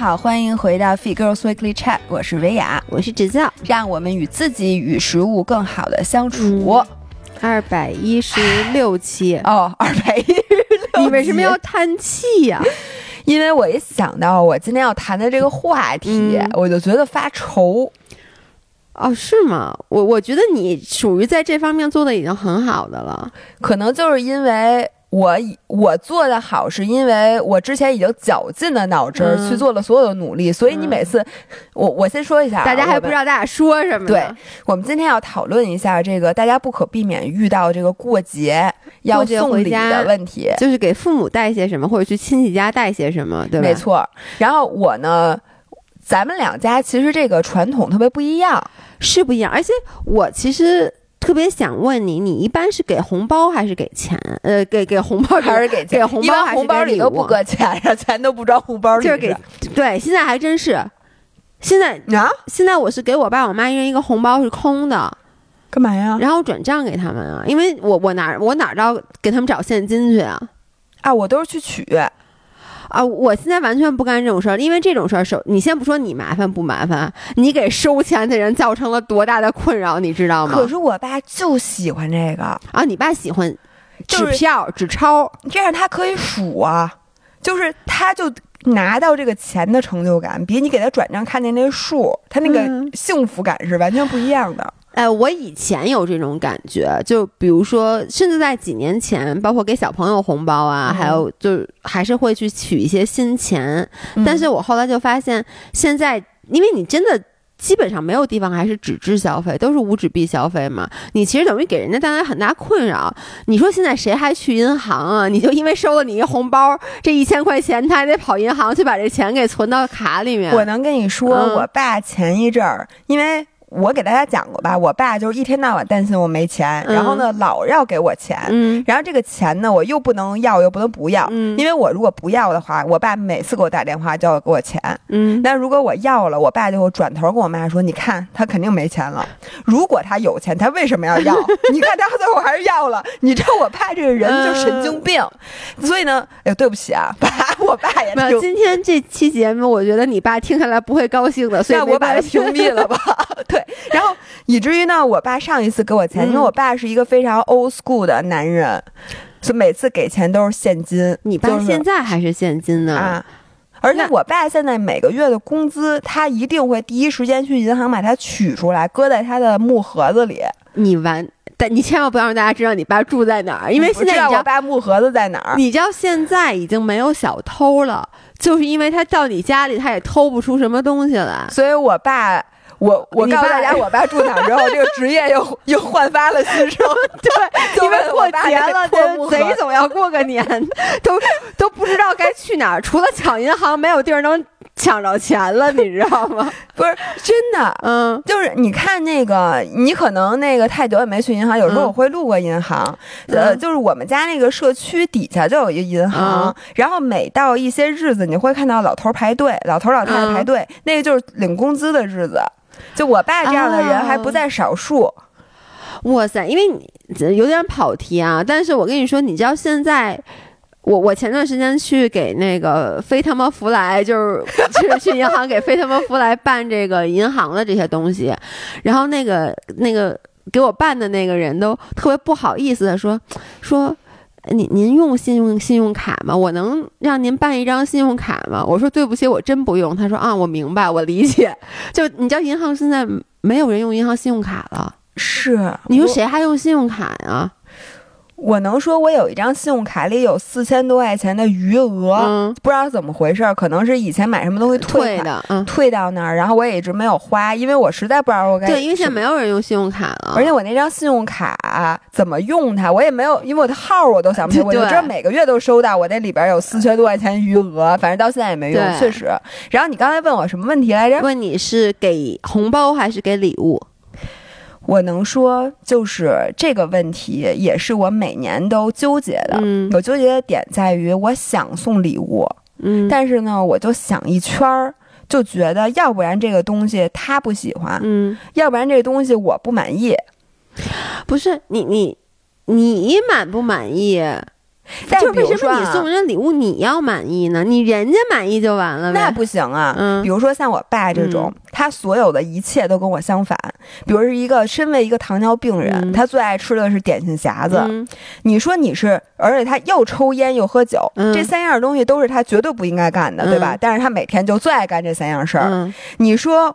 好，欢迎回到 Fit Girls Weekly Chat，我是维雅，我是芷教，让我们与自己与食物更好的相处。二百一十六期哦，二百一十六，你为什么要叹气呀？因为我一想到我今天要谈的这个话题，我就觉得发愁。哦，是吗？我我觉得你属于在这方面做的已经很好的了，可能就是因为。我我做的好，是因为我之前已经绞尽了脑汁儿去做了所有的努力，所以你每次，我我先说一下，大家还不知道大家说什么。对，我们今天要讨论一下这个大家不可避免遇到这个过节要送礼的问题，就是给父母带些什么，或者去亲戚家带些什么，对吧？没错。然后我呢，咱们两家其实这个传统特别不一样，是不一样。而且我其实。特别想问你，你一般是给红包还是给钱？呃，给给红包还是给给红包？红包里都不搁钱呀，钱都不装红包里。就是给对，现在还真是。现在啊，现在我是给我爸我妈一人一个红包是空的，干嘛呀？然后转账给他们啊，因为我我哪我哪知道给他们找现金去啊？啊，我都是去取。啊，我现在完全不干这种事儿，因为这种事儿收，你先不说你麻烦不麻烦，你给收钱的人造成了多大的困扰，你知道吗？可是我爸就喜欢这个啊，你爸喜欢纸票、纸钞，这样他可以数啊，就是他就拿到这个钱的成就感，比你给他转账看见那数，他那个幸福感是完全不一样的。哎，我以前有这种感觉，就比如说，甚至在几年前，包括给小朋友红包啊，还有就还是会去取一些新钱。但是我后来就发现，现在因为你真的基本上没有地方还是纸质消费，都是无纸币消费嘛，你其实等于给人家带来很大困扰。你说现在谁还去银行啊？你就因为收了你一红包，这一千块钱，他还得跑银行去把这钱给存到卡里面。我能跟你说，我爸前一阵儿因为。我给大家讲过吧，我爸就是一天到晚担心我没钱，然后呢老要给我钱，然后这个钱呢我又不能要又不能不要，因为我如果不要的话，我爸每次给我打电话就要给我钱，嗯，但如果我要了，我爸就会转头跟我妈说，你看他肯定没钱了，如果他有钱，他为什么要要？你看他最后还是要了，你知道我爸这个人就神经病，所以呢，哎，对不起啊，爸，我爸也听。今天这期节目，我觉得你爸听下来不会高兴的，所以我把他屏蔽了吧，对。然后以至于呢，我爸上一次给我钱，因为我爸是一个非常 old school 的男人，所以每次给钱都是现金。你爸现在还是现金呢？啊！而且我爸现在每个月的工资，他一定会第一时间去银行把它取出来，搁在他的木盒子里。你完，但你千万不要让大家知道你爸住在哪儿，因为现在我爸木盒子在哪儿？你知道现在已经没有小偷了，就是因为他到你家里，他也偷不出什么东西来。所以我爸。我我告诉大家，我爸住哪之后，这个职业又又焕发了新生。对，因为过节了，贼总要过个年，都都不知道该去哪儿，除了抢银行，没有地儿能抢着钱了，你知道吗？不是真的，嗯，就是你看那个，你可能那个太久也没去银行，有时候我会路过银行，呃，就是我们家那个社区底下就有一个银行，然后每到一些日子，你会看到老头排队，老头老太太排队，那个就是领工资的日子。就我爸这样的人还不在少数，哇塞！因为你有点跑题啊，但是我跟你说，你知道现在，我我前段时间去给那个飞他妈福来，就是去去银行给飞他妈福来办这个银行的这些东西，然后那个那个给我办的那个人都特别不好意思的说说。您您用信用信用卡吗？我能让您办一张信用卡吗？我说对不起，我真不用。他说啊，我明白，我理解。就你知道，银行现在没有人用银行信用卡了。是，你说谁还用信用卡呀？我能说，我有一张信用卡里有四千多块钱的余额，不知道怎么回事，可能是以前买什么东西退的，退到那儿，然后我也一直没有花，因为我实在不知道我该。对，因为现在没有人用信用卡了，而且我那张信用卡怎么用它，我也没有，因为我的号我都想不起来，我就知道每个月都收到我那里边有四千多块钱余额，反正到现在也没用，确实。然后你刚才问我什么问题来着？问你是给红包还是给礼物？我能说，就是这个问题也是我每年都纠结的。嗯，我纠结的点在于，我想送礼物，嗯，但是呢，我就想一圈儿，就觉得要不然这个东西他不喜欢，嗯，要不然这个东西我不满意。不是你你你满不满意？就为什么你送人礼物你要满意呢？你人家满意就完了那不行啊。嗯，比如说像我爸这种，他所有的一切都跟我相反。比如是一个身为一个糖尿病人，他最爱吃的是点心匣子。你说你是，而且他又抽烟又喝酒，这三样东西都是他绝对不应该干的，对吧？但是他每天就最爱干这三样事儿。你说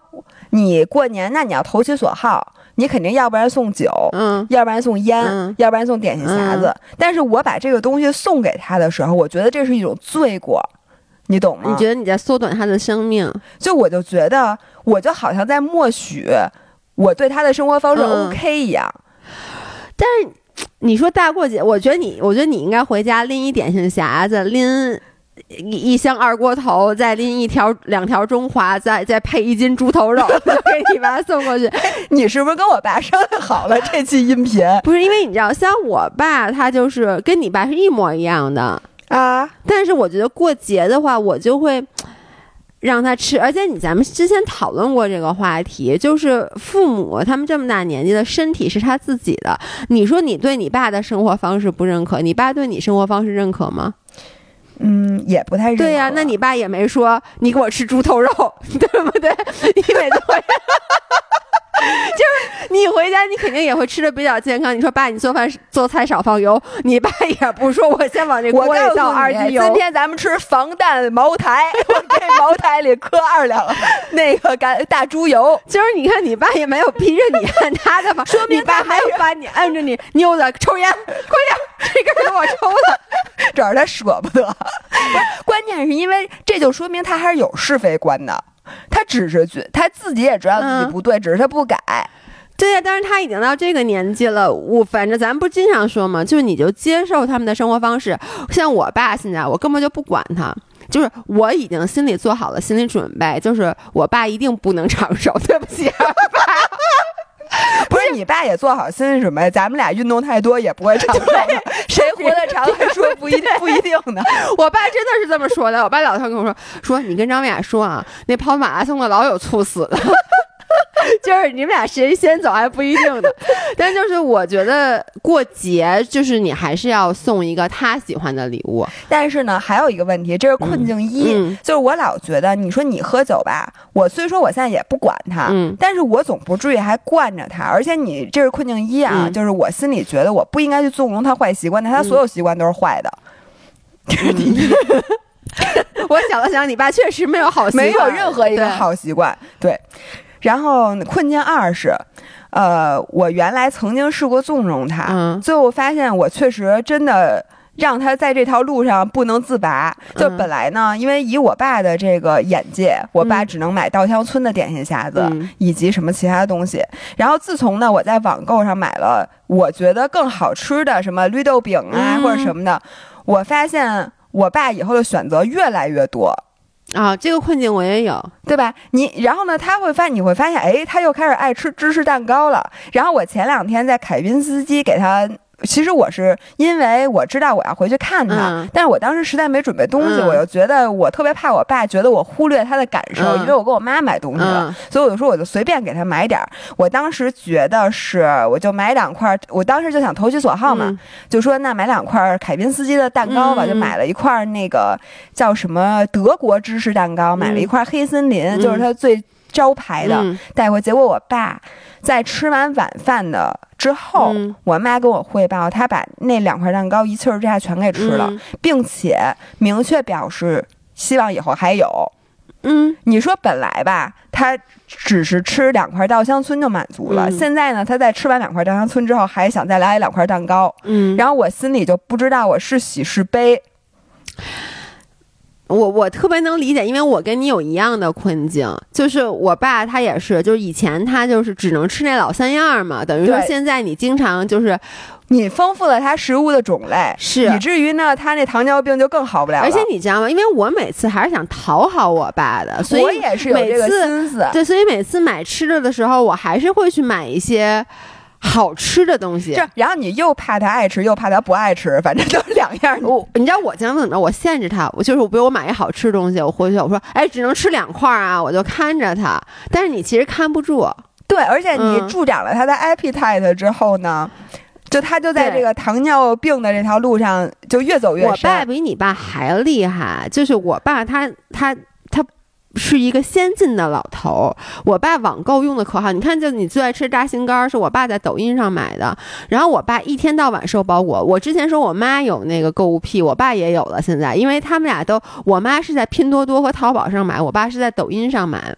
你过年，那你要投其所好。你肯定要不然送酒，嗯，要不然送烟，要不然送点心匣子。但是我把这个东西送给他的时候，我觉得这是一种罪过，你懂吗？你觉得你在缩短他的生命？就我就觉得，我就好像在默许我对他的生活方式 OK 一样。但是你说大过节，我觉得你，我觉得你应该回家拎一点心匣子，拎。一一箱二锅头，再拎一条两条中华，再再配一斤猪头肉，给你爸送过去。你是不是跟我爸商量好了这期音频？不是，因为你知道，像我爸，他就是跟你爸是一模一样的啊。但是我觉得过节的话，我就会让他吃。而且你咱们之前讨论过这个话题，就是父母他们这么大年纪的身体是他自己的。你说你对你爸的生活方式不认可，你爸对你生活方式认可吗？嗯，也不太对呀。那你爸也没说你给我吃猪头肉，对不对？你每次回，就是你回家，你肯定也会吃的比较健康。你说爸，你做饭做菜少放油，你爸也不说我先往这锅里倒二斤油。今天咱们吃防弹茅台，我给茅台里搁二两 那个干大猪油。就是你看，你爸也没有逼着你按他的嘛，说明爸还有把你按着你妞子抽烟，快点，这根给我抽了，主要他舍不得。关键是因为这就说明他还是有是非观的，他只是觉他自己也知道自己不对，只是他不改。对呀，但是他已经到这个年纪了，我反正咱不经常说嘛，就是你就接受他们的生活方式。像我爸现在，我根本就不管他，就是我已经心里做好了心理准备，就是我爸一定不能长寿。对不起，爸。不是你爸也做好心理准备，咱们俩运动太多也不会长寿的。谁活得长还说不一定不一定呢？我爸真的是这么说的。我爸老常跟我说说，你跟张美雅说啊，那跑马拉松的老有猝死的。就是你们俩谁先走还不一定的，但就是我觉得过节就是你还是要送一个他喜欢的礼物。但是呢，还有一个问题，这是困境一，就是我老觉得你说你喝酒吧，我虽说我现在也不管他，但是我总不至于还惯着他。而且你这是困境一啊，就是我心里觉得我不应该去纵容他坏习惯，但他所有习惯都是坏的。这是第一。我想了想，你爸确实没有好习惯，没有任何一个好习惯，对。然后困境二是，呃，我原来曾经试过纵容他，最后发现我确实真的让他在这条路上不能自拔。就本来呢，因为以我爸的这个眼界，我爸只能买稻香村的点心匣子以及什么其他的东西。然后自从呢，我在网购上买了我觉得更好吃的什么绿豆饼啊或者什么的，我发现我爸以后的选择越来越多。啊，这个困境我也有，对吧？你然后呢？他会发，你会发现，哎，他又开始爱吃芝士蛋糕了。然后我前两天在凯宾斯基给他。其实我是因为我知道我要回去看他，但是我当时实在没准备东西，我又觉得我特别怕我爸觉得我忽略他的感受，因为我给我妈买东西了，所以我就说我就随便给他买点儿。我当时觉得是，我就买两块，我当时就想投其所好嘛，就说那买两块凯宾斯基的蛋糕吧，就买了一块那个叫什么德国芝士蛋糕，买了一块黑森林，就是他最招牌的带回。结果我爸在吃完晚饭的。之后，我妈跟我汇报，她把那两块蛋糕一气儿之下全给吃了，并且明确表示希望以后还有。嗯，你说本来吧，他只是吃两块稻香村就满足了，现在呢，他在吃完两块稻香村之后，还想再来两块蛋糕。嗯，然后我心里就不知道我是喜是悲。我我特别能理解，因为我跟你有一样的困境，就是我爸他也是，就是以前他就是只能吃那老三样嘛，等于说现在你经常就是你丰富了他食物的种类，是以至于呢他那糖尿病就更好不了。而且你知道吗？因为我每次还是想讨好我爸的，所以我也是有这个心思。对，所以每次买吃的的时候，我还是会去买一些。好吃的东西，然后你又怕他爱吃，又怕他不爱吃，反正就是两样。我你知道我经常怎么着？我限制他，我就是我，比如我买一好吃的东西，我回去我说，哎，只能吃两块啊，我就看着他。但是你其实看不住，对，而且你助长了他的 appetite 之后呢？就他就在这个糖尿病的这条路上就越走越深。我爸比你爸还厉害，就是我爸他他。是一个先进的老头儿，我爸网购用的可好，你看，就你最爱吃炸心肝，是我爸在抖音上买的。然后我爸一天到晚收包裹。我之前说我妈有那个购物癖，我爸也有了。现在，因为他们俩都，我妈是在拼多多和淘宝上买，我爸是在抖音上买。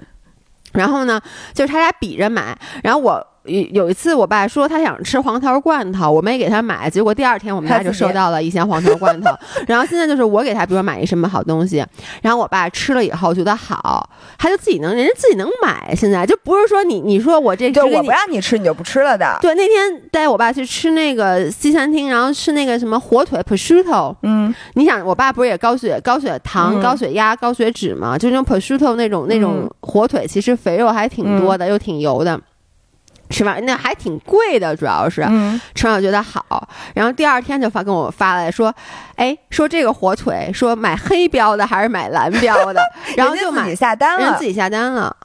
然后呢，就是他俩比着买，然后我。有有一次，我爸说他想吃黄桃罐头，我没给他买，结果第二天我们家就收到了一箱黄桃罐头。然后现在就是我给他，比如说买一什么好东西，然后我爸吃了以后觉得好，他就自己能，人家自己能买。现在就不是说你你说我这，就我不让你吃你就不吃了的。对，那天带我爸去吃那个西餐厅，然后吃那个什么火腿 prosciutto。嗯，你想我爸不是也高血高血糖、高血压、高血脂嘛？就那种 prosciutto 那种那种火腿，其实肥肉还挺多的，又挺油的。是吧？那还挺贵的，主要是，吃完觉得好，然后第二天就发跟我发来说，哎，说这个火腿，说买黑标的还是买蓝标的，然后就买下单了，人自己下单了。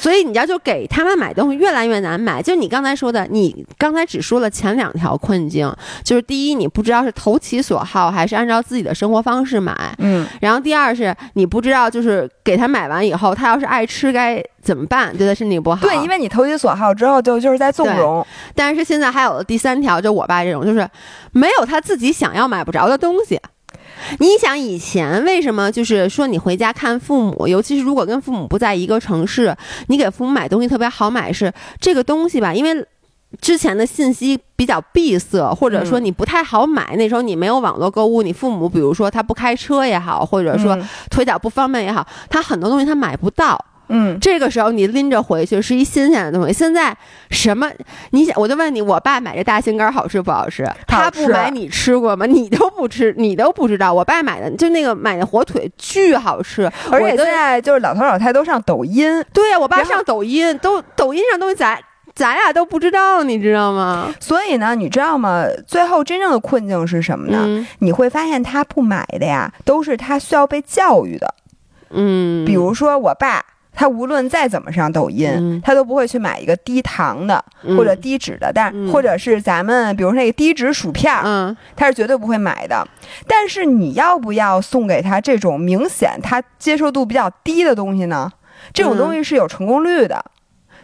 所以你要就给他们买东西越来越难买，就你刚才说的，你刚才只说了前两条困境，就是第一，你不知道是投其所好还是按照自己的生活方式买，嗯，然后第二是你不知道就是给他买完以后，他要是爱吃该怎么办，对他身体不好。对，因为你投其所好之后，就就是在纵容。但是现在还有了第三条，就我爸这种，就是没有他自己想要买不着的东西。你想以前为什么就是说你回家看父母，尤其是如果跟父母不在一个城市，你给父母买东西特别好买是这个东西吧？因为之前的信息比较闭塞，或者说你不太好买。那时候你没有网络购物，你父母比如说他不开车也好，或者说腿脚不方便也好，他很多东西他买不到。嗯，这个时候你拎着回去是一新鲜的东西。现在什么？你想，我就问你，我爸买这大心肝好吃不好吃？他不买你吃过吗？你都不吃，你都不知道。我爸买的就那个买的火腿巨好吃，而且现在就是老头老太都上抖音。对呀，我爸上抖音，都抖音上东西咱咱俩都不知道，你知道吗？所以呢，你知道吗？最后真正的困境是什么呢？你会发现他不买的呀，都是他需要被教育的。嗯，比如说我爸。他无论再怎么上抖音，他都不会去买一个低糖的或者低脂的，但或者是咱们比如那个低脂薯片，嗯，他是绝对不会买的。但是你要不要送给他这种明显他接受度比较低的东西呢？这种东西是有成功率的，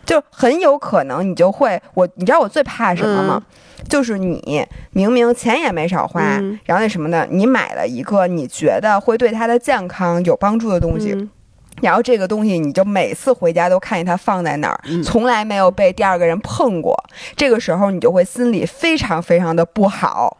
就很有可能你就会我，你知道我最怕什么吗？就是你明明钱也没少花，然后那什么的，你买了一个你觉得会对他的健康有帮助的东西。然后这个东西，你就每次回家都看见它放在那儿，从来没有被第二个人碰过。这个时候，你就会心里非常非常的不好。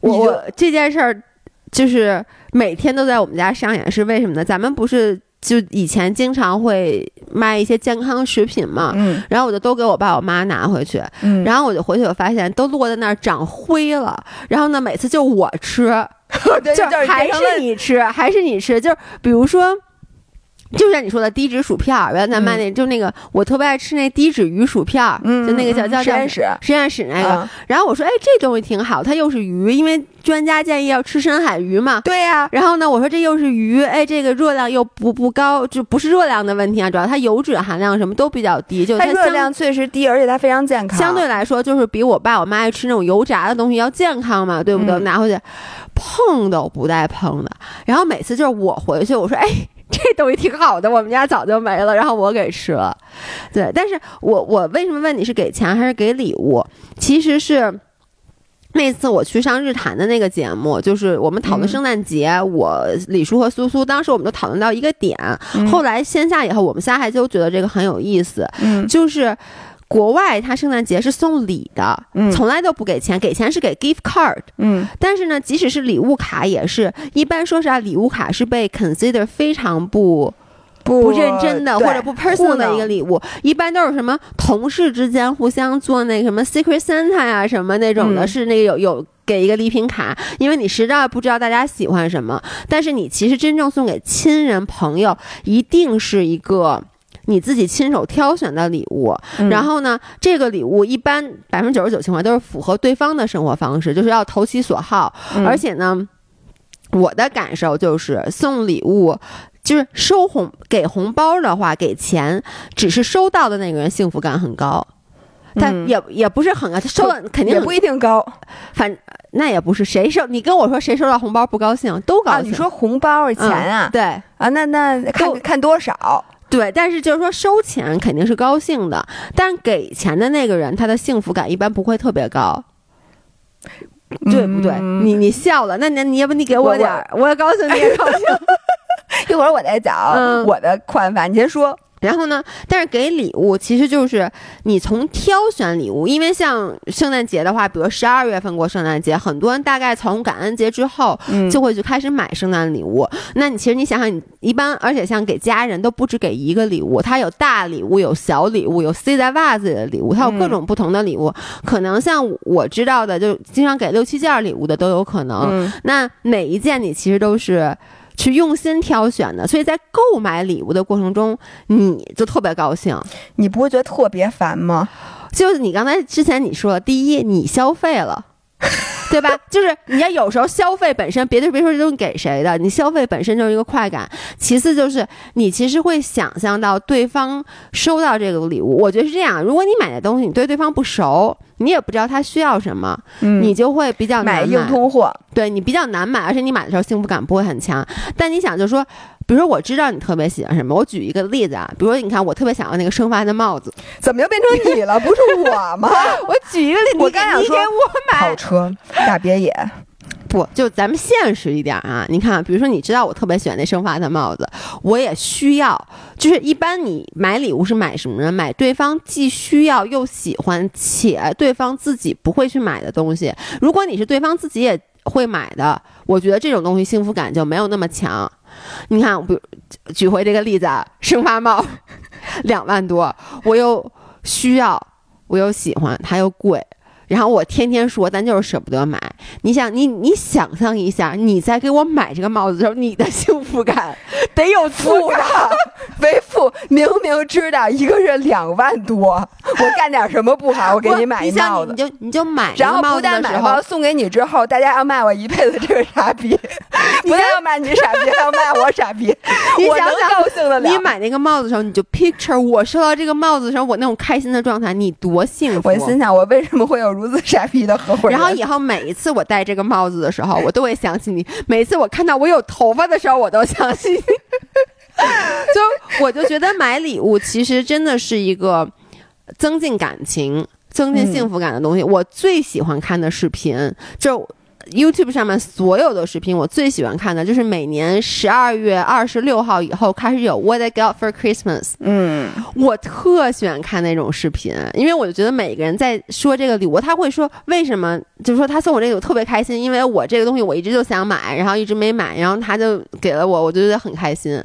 我这件事儿就是每天都在我们家上演，是为什么呢？咱们不是就以前经常会卖一些健康食品嘛，嗯，然后我就都给我爸我妈拿回去，嗯，然后我就回去我发现都落在那儿长灰了，然后呢，每次就我吃，就还是你吃，还是你吃，就比如说。就像你说的低脂薯片，原来咱卖那就那个，我特别爱吃那低脂鱼薯片，就那个叫叫实验室实验室那个。然后我说，哎，这东西挺好，它又是鱼，因为专家建议要吃深海鱼嘛。对呀。然后呢，我说这又是鱼，哎，这个热量又不不高，就不是热量的问题啊，主要它油脂含量什么都比较低，就它热量确实低，而且它非常健康。相对来说，就是比我爸我妈爱吃那种油炸的东西要健康嘛，对不对？拿回去碰都不带碰的。然后每次就是我回去，我说，哎。这东西挺好的，我们家早就没了，然后我给吃了。对，但是我我为什么问你是给钱还是给礼物？其实是那次我去上日坛的那个节目，就是我们讨论圣诞节，我李叔和苏苏，当时我们都讨论到一个点，后来线下以后，我们仨还都觉得这个很有意思，嗯，就是。国外他圣诞节是送礼的，从来都不给钱，给钱是给 gift card。嗯，但是呢，即使是礼物卡，也是一般说实话，礼物卡是被 consider 非常不不认真的或者不 personal 的一个礼物，一般都是什么同事之间互相做那个什么 secret Santa 呀什么那种的，是那个有有给一个礼品卡，因为你实在不知道大家喜欢什么，但是你其实真正送给亲人朋友，一定是一个。你自己亲手挑选的礼物，然后呢，这个礼物一般百分之九十九情况都是符合对方的生活方式，就是要投其所好。而且呢，我的感受就是送礼物，就是收红给红包的话，给钱只是收到的那个人幸福感很高。但也也不是很高，他收的肯定也不一定高，反那也不是谁收，你跟我说谁收到红包不高兴都高兴。你说红包钱啊？对啊，那那看看多少？对，但是就是说收钱肯定是高兴的，但是给钱的那个人他的幸福感一般不会特别高，对不对？你你笑了，那那你要不你给我点儿，我也高兴，你也高兴。一会儿我再讲我的看法，你先说。然后呢？但是给礼物其实就是你从挑选礼物，因为像圣诞节的话，比如十二月份过圣诞节，很多人大概从感恩节之后就会去开始买圣诞礼物。那你其实你想想，你一般而且像给家人都不止给一个礼物，他有大礼物，有小礼物，有塞在袜子里的礼物，它有各种不同的礼物。可能像我知道的，就经常给六七件礼物的都有可能。那每一件你其实都是。去用心挑选的，所以在购买礼物的过程中，你就特别高兴。你不会觉得特别烦吗？就是你刚才之前你说，第一，你消费了，对吧？就是你要有时候消费本身，别的别说这东西给谁的，你消费本身就是一个快感。其次就是你其实会想象到对方收到这个礼物，我觉得是这样。如果你买的东西你对对方不熟。你也不知道他需要什么，你就会比较难买硬通货。对你比较难买，而且你买的时候幸福感不会很强。但你想，就说，比如说，我知道你特别喜欢什么，我举一个例子啊，比如说，你看，我特别想要那个生发的帽子，怎么又变成你了？不是我吗？我举一个例子，我刚想说，跑车、大别野。不，就咱们现实一点啊！你看，比如说，你知道我特别喜欢那生发的帽子，我也需要。就是一般你买礼物是买什么呢？买对方既需要又喜欢，且对方自己不会去买的东西。如果你是对方自己也会买的，我觉得这种东西幸福感就没有那么强。你看，比举回这个例子啊，生发帽两万多，我又需要，我又喜欢，它又贵。然后我天天说，咱就是舍不得买。你想，你你想象一下，你在给我买这个帽子的时候，你的幸福感 得有负的，为负。明明知道一个月两万多，我干点什么不好？我给你买一帽子，你就你就买。然后不但买完送给你之后，大家要骂我一辈子这个傻逼，不但要骂你傻逼，还要骂我傻逼。你想想，高兴的了。你买那个帽子的时候，你就 picture 我收到这个帽子的时候，我那种开心的状态，你多幸福。我心想，我为什么会有？如此傻逼的合伙人。然后以后每一次我戴这个帽子的时候，我都会想起你。每次我看到我有头发的时候，我都想起你。就我就觉得买礼物其实真的是一个增进感情、增进幸福感的东西。我最喜欢看的视频就。YouTube 上面所有的视频，我最喜欢看的就是每年十二月二十六号以后开始有 What I Got for Christmas。嗯，我特喜欢看那种视频，因为我就觉得每个人在说这个礼物，他会说为什么，就是说他送我这个我特别开心，因为我这个东西我一直就想买，然后一直没买，然后他就给了我，我就觉得很开心。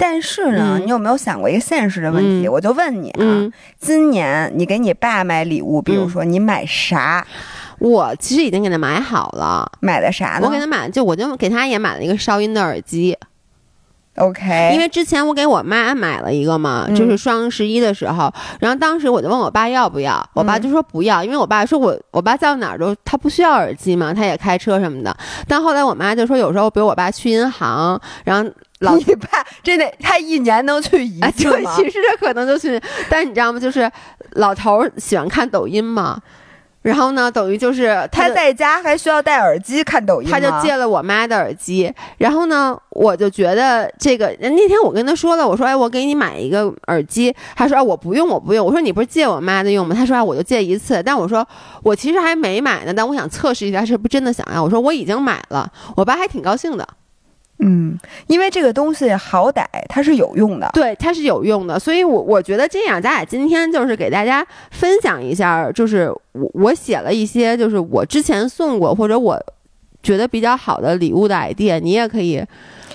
但是呢，你有没有想过一个现实的问题？我就问你啊，今年你给你爸买礼物，比如说你买啥？我其实已经给他买好了，买的啥呢？我给他买，就我就给他也买了一个韶音的耳机。OK，因为之前我给我妈买了一个嘛，就是双十一的时候，然后当时我就问我爸要不要，我爸就说不要，因为我爸说我我爸在哪儿都他不需要耳机嘛，他也开车什么的。但后来我妈就说，有时候比如我爸去银行，然后老 你爸真的他一年能去一次吗？其实他可能就去，但是你知道吗？就是老头喜欢看抖音嘛。然后呢，等于就是他在家还需要戴耳机看抖音，他就借了我妈的耳机。然后呢，我就觉得这个那天我跟他说了，我说哎，我给你买一个耳机。他说哎我不用，我不用。我说你不是借我妈的用吗？他说我就借一次。但我说我其实还没买呢，但我想测试一下是不是真的想要。我说我已经买了，我爸还挺高兴的。嗯，因为这个东西好歹它是有用的，对，它是有用的，所以，我我觉得这样，咱俩今天就是给大家分享一下，就是我我写了一些，就是我之前送过或者我觉得比较好的礼物的 idea，你也可以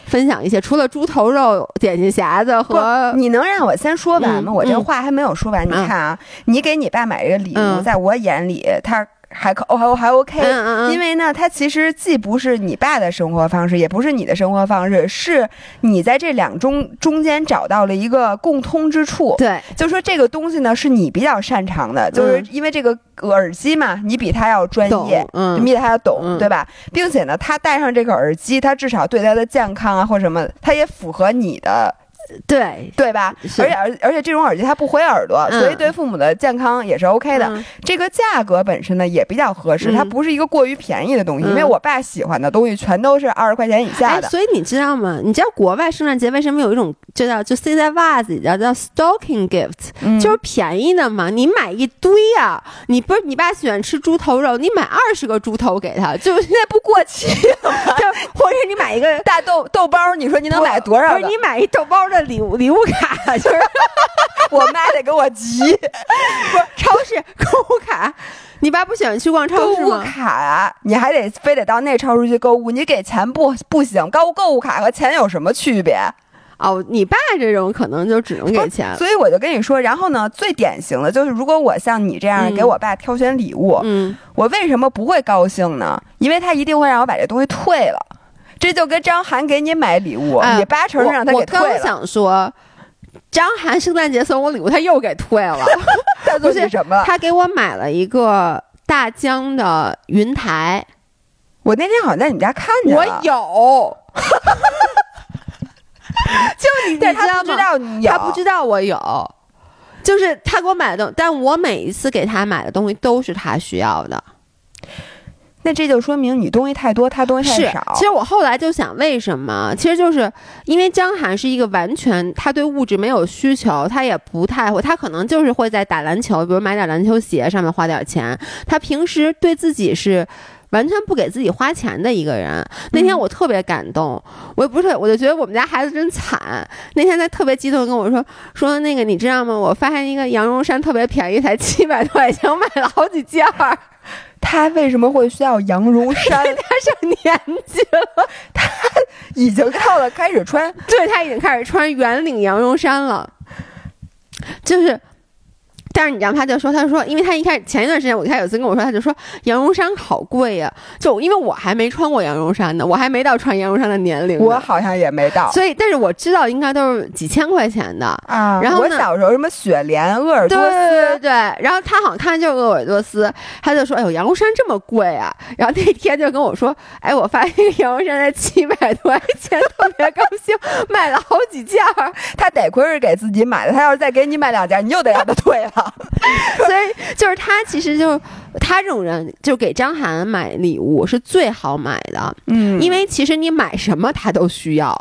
分享一些。除了猪头肉、点心匣子和，你能让我先说完吗？我这话还没有说完，你看啊，你给你爸买这个礼物，在我眼里，他。还可哦还还 OK，因为呢，它其实既不是你爸的生活方式，也不是你的生活方式，是你在这两中中间找到了一个共通之处。对，就说这个东西呢，是你比较擅长的，就是因为这个耳机嘛，你比他要专业，嗯，比他要懂，对吧？并且呢，他戴上这个耳机，他至少对他的健康啊或什么，他也符合你的。对对吧？而且而而且这种耳机它不毁耳朵，所以对父母的健康也是 OK 的。这个价格本身呢也比较合适，它不是一个过于便宜的东西。因为我爸喜欢的东西全都是二十块钱以下的。所以你知道吗？你知道国外圣诞节为什么有一种就叫就塞在袜子里叫叫 stocking gift，就是便宜的嘛？你买一堆啊，你不是你爸喜欢吃猪头肉，你买二十个猪头给他，就 现在不过期了吗？就或者你买一个大豆豆包，你说你能买多少？不是你买一豆包的礼物礼物卡，就是我妈得给我急。不是超市购物卡，你爸不喜欢去逛超市吗？购物卡啊，你还得非得到那超市去购物，你给钱不不行。购购物卡和钱有什么区别？哦，你爸这种可能就只能给钱。所以我就跟你说，然后呢，最典型的就是，如果我像你这样给我爸挑选礼物，嗯，我为什么不会高兴呢？因为他一定会让我把这东西退了。这就跟张涵给你买礼物，你八成是让他给退了。我刚想说，张涵圣诞节送我礼物，他又给退了。不是什么？他给我买了一个大疆的云台。我那天好像在你们家看见了。我有。就你，但他不知道你有，他不知道我有。就是他给我买的东，但我每一次给他买的东西都是他需要的。那这就说明你东西太多，他东西太少。其实我后来就想，为什么？其实就是因为江涵是一个完全他对物质没有需求，他也不太会，他可能就是会在打篮球，比如买点篮球鞋上面花点钱。他平时对自己是完全不给自己花钱的一个人。那天我特别感动，我也不是，我就觉得我们家孩子真惨。那天他特别激动跟我说说那个你知道吗？我发现一个羊绒衫特别便宜，才七百多块钱，我买了好几件儿。他为什么会需要羊绒衫？他上年纪了，他已经到了开始穿，对他已经开始穿圆领羊绒衫了，就是。但是你知道，他就说，他说，因为他一开始前一段时间，我他有次跟我说，他就说羊绒衫好贵呀。就因为我还没穿过羊绒衫呢，我还没到穿羊绒衫的年龄。我好像也没到。所以，但是我知道应该都是几千块钱的啊。然后我小时候什么雪莲、鄂尔多斯，对对对。然后他好像看就是鄂尔多斯，他就说：“哎呦，羊绒衫这么贵啊！”然后那天就跟我说：“哎，我发现羊绒衫才七百多块钱，特别高兴，买了好几件。他得亏是给自己买的，他要是再给你买两件，你又得让他退了。” 所以就是他，其实就他这种人，就给张涵买礼物是最好买的，嗯，因为其实你买什么他都需要。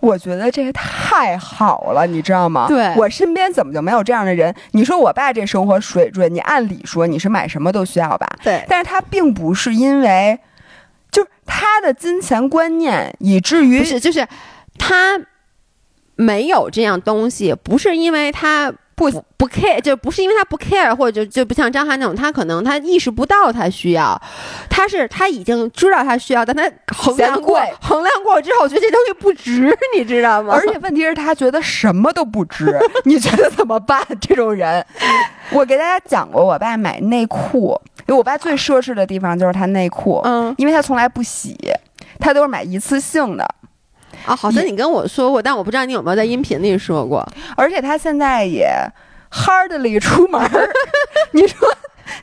我觉得这个太好了，你知道吗？对，我身边怎么就没有这样的人？你说我爸这生活水准，你按理说你是买什么都需要吧？对，但是他并不是因为，就是他的金钱观念，以至于不是，就是他没有这样东西，不是因为他。不不 care 就不是因为他不 care，或者就就不像张翰那种，他可能他意识不到他需要，他是他已经知道他需要，但他衡量过衡量过之后，觉得这东西不值，你知道吗？而且问题是，他觉得什么都不值，你觉得怎么办？这种人，我给大家讲过，我爸买内裤，因为我爸最奢侈的地方就是他内裤，嗯，因为他从来不洗，他都是买一次性的。啊，好像你跟我说过，但我不知道你有没有在音频里说过。而且他现在也 hardly 出门儿。你说，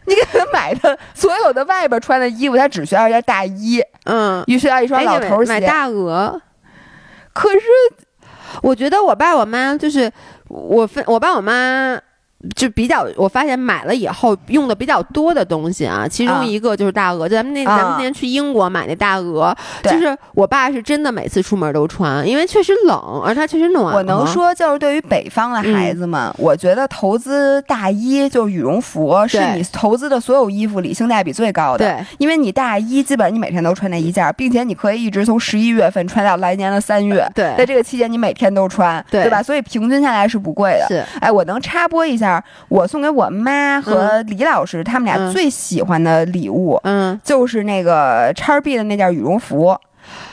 你给他买的所有的外边穿的衣服，他只需要一件大衣，嗯，又需要一双老头鞋。买大鹅。可是，我觉得我爸我妈就是我分，我爸我妈。就比较，我发现买了以后用的比较多的东西啊，其中一个就是大鹅。就咱们那咱们那天去英国买那大鹅，就是我爸是真的每次出门都穿，因为确实冷，而它确实暖。我能说，就是对于北方的孩子们，我觉得投资大衣就是羽绒服，是你投资的所有衣服里性价比最高的。对，因为你大衣基本上你每天都穿那一件，并且你可以一直从十一月份穿到来年的三月。对，在这个期间你每天都穿，对吧？所以平均下来是不贵的。是，哎，我能插播一下。我送给我妈和李老师他们俩最喜欢的礼物，嗯，就是那个叉 B 的那件羽绒服。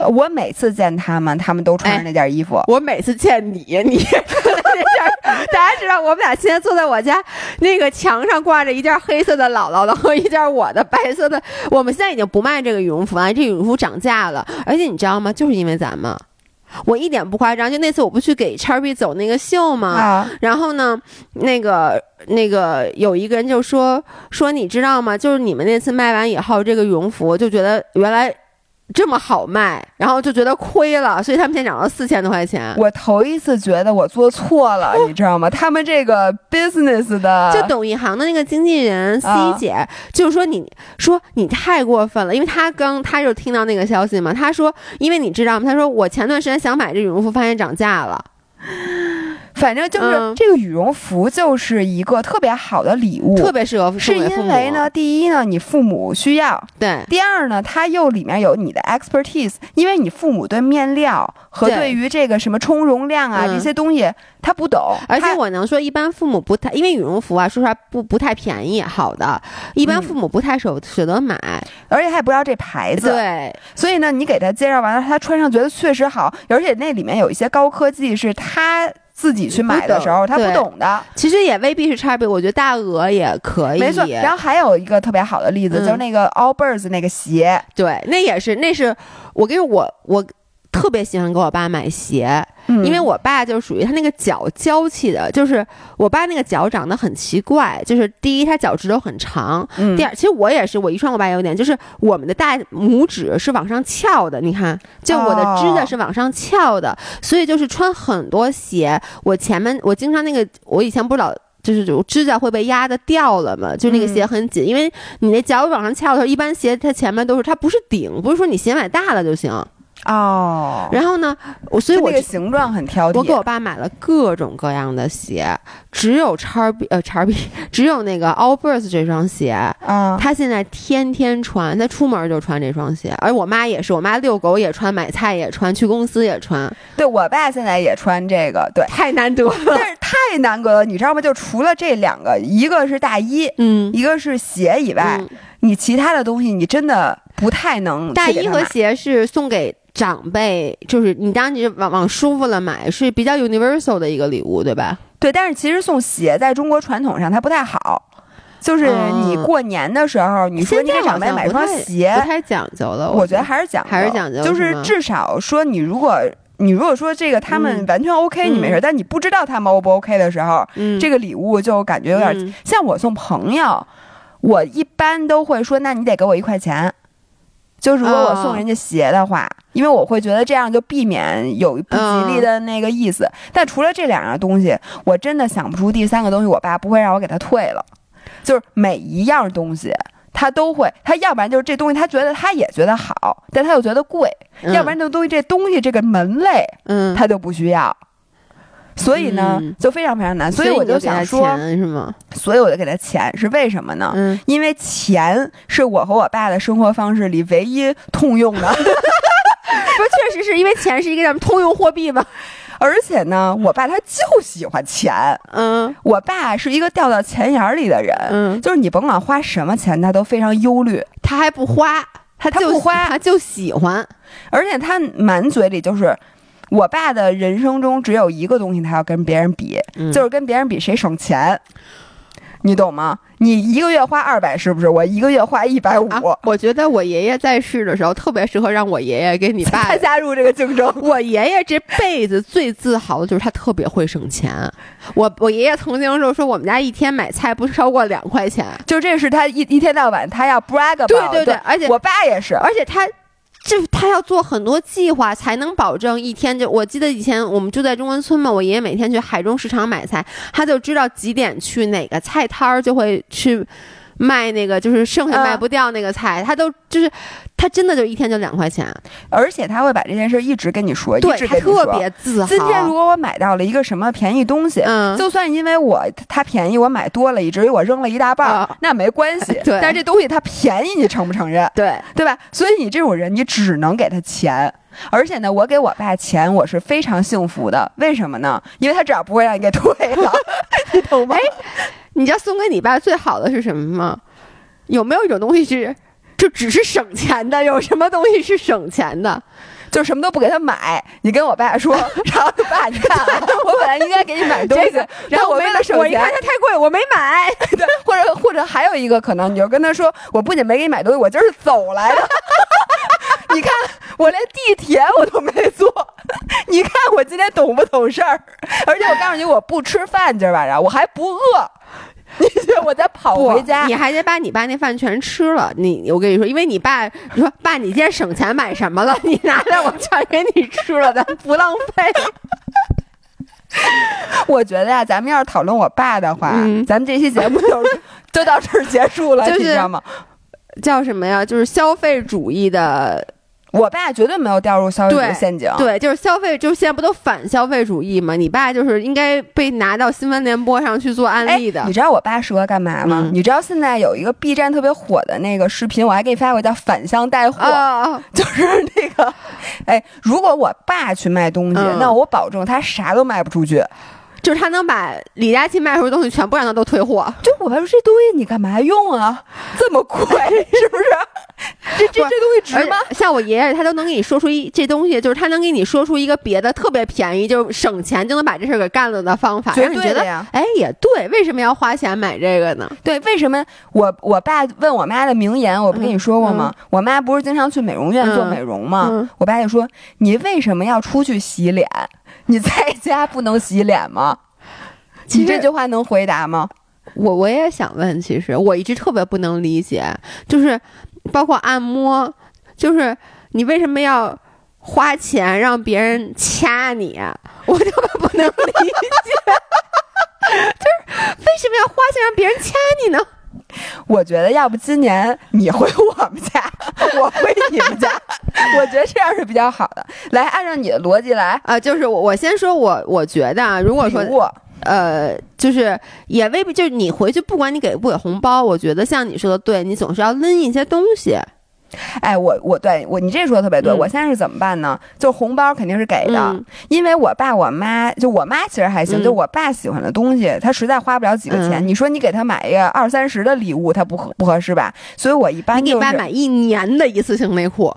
我每次见他们，他们都穿着那件衣服。我每次见你，你穿那件，大家知道，我们俩现在坐在我家那个墙上挂着一件黑色的姥姥的和一件我的白色的。我们现在已经不卖这个羽绒服了，这羽绒服涨价了。而且你知道吗？就是因为咱们。我一点不夸张，就那次我不去给 Cherry 走那个秀吗？然后呢，那个那个有一个人就说说你知道吗？就是你们那次卖完以后，这个羽绒服就觉得原来这么好卖，然后就觉得亏了，所以他们现在涨到四千多块钱。我头一次觉得我做错了，你知道吗？他们这个 business 的，就懂一行的那个经纪人 C 姐，就是说你说你太过分了，因为他刚他就听到那个消息嘛，他说，因为你知道吗？他说我前段时间想买这羽绒服，发现涨价了。反正就是这个羽绒服就是一个特别好的礼物，特别适合是因为呢，第一呢，你父母需要；对，第二呢，它又里面有你的 expertise，因为你父母对面料和对。于这个什么充绒量啊这些东西他不懂，而且我能说，一般父母不太，因为羽绒服啊，说实话不不太便宜，好的，一般父母不太舍舍得买，而且他也不知道这牌子，对，所以呢，你给他介绍完了，他穿上觉得确实好，而且那里面有一些高科技是他。自己去买的时候，他不懂的，其实也未必是差别。我觉得大鹅也可以，没错。然后还有一个特别好的例子，就是那个 Allbirds 那个鞋，对，那也是，那是我跟我我。特别喜欢给我爸买鞋，因为我爸就属于他那个脚娇气的，就是我爸那个脚长得很奇怪，就是第一他脚趾头很长，第二其实我也是，我遗传我爸有点，就是我们的大拇指是往上翘的，你看，就我的指甲是往上翘的，所以就是穿很多鞋，我前面我经常那个我以前不知道，就是指甲会被压的掉了嘛，就那个鞋很紧，因为你那脚往上翘的时候，一般鞋它前面都是它不是顶，不是说你鞋买大了就行。哦，然后呢，我所以我这个形状很挑剔。我给我爸买了各种各样的鞋，只有叉 B 呃叉 B，只有那个 Allbirds 这双鞋啊，他现在天天穿，他出门就穿这双鞋。而我妈也是，我妈遛狗也穿，买菜也穿，去公司也穿。对我爸现在也穿这个，对，太难得了，但是太难得了，你知道吗？就除了这两个，一个是大衣，嗯，一个是鞋以外，你其他的东西你真的不太能。大衣和鞋是送给。长辈就是你，当你往往舒服了买是比较 universal 的一个礼物，对吧？对，但是其实送鞋在中国传统上它不太好，就是你过年的时候，你说你给长辈买双鞋，不太讲究了。我觉得还是讲，还是讲究，就是至少说你如果你如果说这个他们完全 OK，你没事，但你不知道他们 O 不 OK 的时候，这个礼物就感觉有点像我送朋友，我一般都会说，那你得给我一块钱。就如果我送人家鞋的话，因为我会觉得这样就避免有不吉利的那个意思。但除了这两样东西，我真的想不出第三个东西。我爸不会让我给他退了，就是每一样东西他都会，他要不然就是这东西他觉得他也觉得好，但他又觉得贵；要不然这东西这东西这个门类，嗯，他就不需要。所以呢，就非常非常难。所以我就想说，是吗？所以我就给他钱，是为什么呢？嗯，因为钱是我和我爸的生活方式里唯一通用的。不，确实是因为钱是一个什么通用货币嘛。而且呢，我爸他就喜欢钱。嗯，我爸是一个掉到钱眼里的人。嗯，就是你甭管花什么钱，他都非常忧虑。他还不花，他他不花，他就喜欢。而且他满嘴里就是。我爸的人生中只有一个东西，他要跟别人比，就是跟别人比谁省钱，你懂吗？你一个月花二百，是不是？我一个月花一百五。我觉得我爷爷在世的时候，特别适合让我爷爷给你爸加入这个竞争。我爷爷这辈子最自豪的就是他特别会省钱。我我爷爷曾经就说我们家一天买菜不超过两块钱，就这是他一一天到晚他要 brag about。对对对，而且我爸也是，而且他。就他要做很多计划，才能保证一天就。我记得以前我们住在中关村嘛，我爷爷每天去海中市场买菜，他就知道几点去哪个菜摊儿，就会去卖那个，就是剩下卖不掉那个菜，他都就是。他真的就一天就两块钱，而且他会把这件事一直跟你说，一直跟你说。特别自豪。今天如果我买到了一个什么便宜东西，嗯，就算因为我他便宜，我买多了，以至于我扔了一大半，那没关系。对。但是这东西它便宜，你承不承认？对，对吧？所以你这种人，你只能给他钱。而且呢，我给我爸钱，我是非常幸福的。为什么呢？因为他只要不会让你给退了，你懂吗？哎，你知道送给你爸最好的是什么吗？有没有一种东西是？就只是省钱的，有什么东西是省钱的？就什么都不给他买。你跟我爸说，然后爸，你看，我本来应该给你买东西，然后我为了省钱，我一看它太贵，我没买。对，或者或者还有一个可能，你就跟他说，我不仅没给你买东西，我今儿是走来的。你看，我连地铁我都没坐。你看我今天懂不懂事儿？而且我告诉你，我不吃饭今儿晚上，我还不饿。你觉得我再跑回家？你还得把你爸那饭全吃了。你我跟你说，因为你爸你说 爸，你今天省钱买什么了？你拿来我全给你吃了，咱不浪费。我觉得呀，咱们要是讨论我爸的话，咱们这期节目就就到这儿结束了，你知道吗？叫什么呀？就是消费主义的。我爸绝对没有掉入消费主义陷阱。对，就是消费，就是现在不都反消费主义吗？你爸就是应该被拿到新闻联播上去做案例的。你知道我爸适合干嘛吗？你知道现在有一个 B 站特别火的那个视频，我还给你发过，叫反向带货，就是那个，哎，如果我爸去卖东西，那我保证他啥都卖不出去。就是他能把李佳琦卖出的东西全部让他都退货。就我爸说这东西你干嘛用啊？这么贵是不是？这这这东西值吗？像我爷爷他都能给你说出一这东西，就是他能给你说出一个别的特别便宜，就是省钱就能把这事儿给干了的方法。绝对的呀！哎，也对，为什么要花钱买这个呢？对，为什么我我爸问我妈的名言，我不跟你说过吗？我妈不是经常去美容院做美容吗？我爸就说你为什么要出去洗脸？你在家不能洗脸吗？你这句话能回答吗？我我也想问，其实我一直特别不能理解，就是包括按摩，就是你为什么要花钱让别人掐你？我特别不能理解，就是为什么要花钱让别人掐你呢？我觉得要不今年你回我们家，我回你们家，我觉得这样是比较好的。来，按照你的逻辑来啊，就是我我先说，我我觉得啊，如果说呃，就是也未必，就是你回去不管你给不给红包，我觉得像你说的，对你总是要拎一些东西。哎，我我对我你这说的特别对，我现在是怎么办呢？就红包肯定是给的，因为我爸我妈就我妈其实还行，就我爸喜欢的东西，他实在花不了几个钱。你说你给他买一个二三十的礼物，他不合不合适吧？所以我一般给你爸买一年的一次性内裤，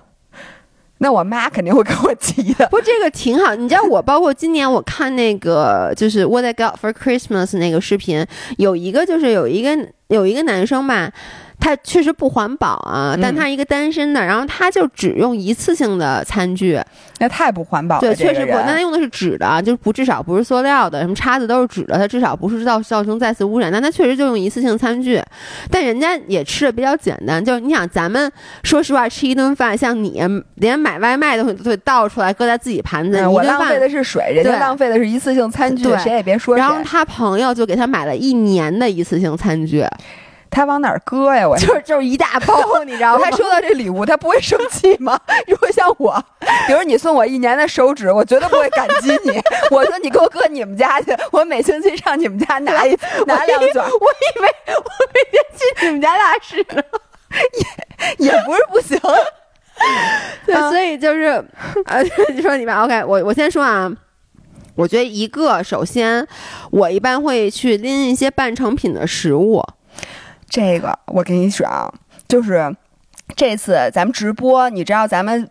那我妈肯定会给我急的。不，这个挺好。你知道我包括今年我看那个就是 What I Got for Christmas 那个视频，有一个就是有一个有一个男生吧。他确实不环保啊，但他一个单身的，然后他就只用一次性的餐具，那太不环保了。对，确实不，那他用的是纸的，就不至少不是塑料的，什么叉子都是纸的，他至少不是造造成再次污染。但他确实就用一次性餐具，但人家也吃的比较简单。就是你想，咱们说实话吃一顿饭，像你连买外卖都会都会倒出来搁在自己盘子里，我浪费的是水，人家浪费的是一次性餐具，谁也别说。然后他朋友就给他买了一年的一次性餐具。他往哪儿搁呀？我就是就是一大包，你知道吗？他收到这礼物，他不会生气吗？如果像我，比如你送我一年的手指，我绝对不会感激你。我说你给我搁你们家去，我每星期上你们家拿一拿两卷。我以为我每天去你们家拉屎呢，也也不是不行。对，所以就是啊，你说你吧。OK，我我先说啊，我觉得一个首先，我一般会去拎一些半成品的食物。这个我给你选啊，就是这次咱们直播，你知道咱们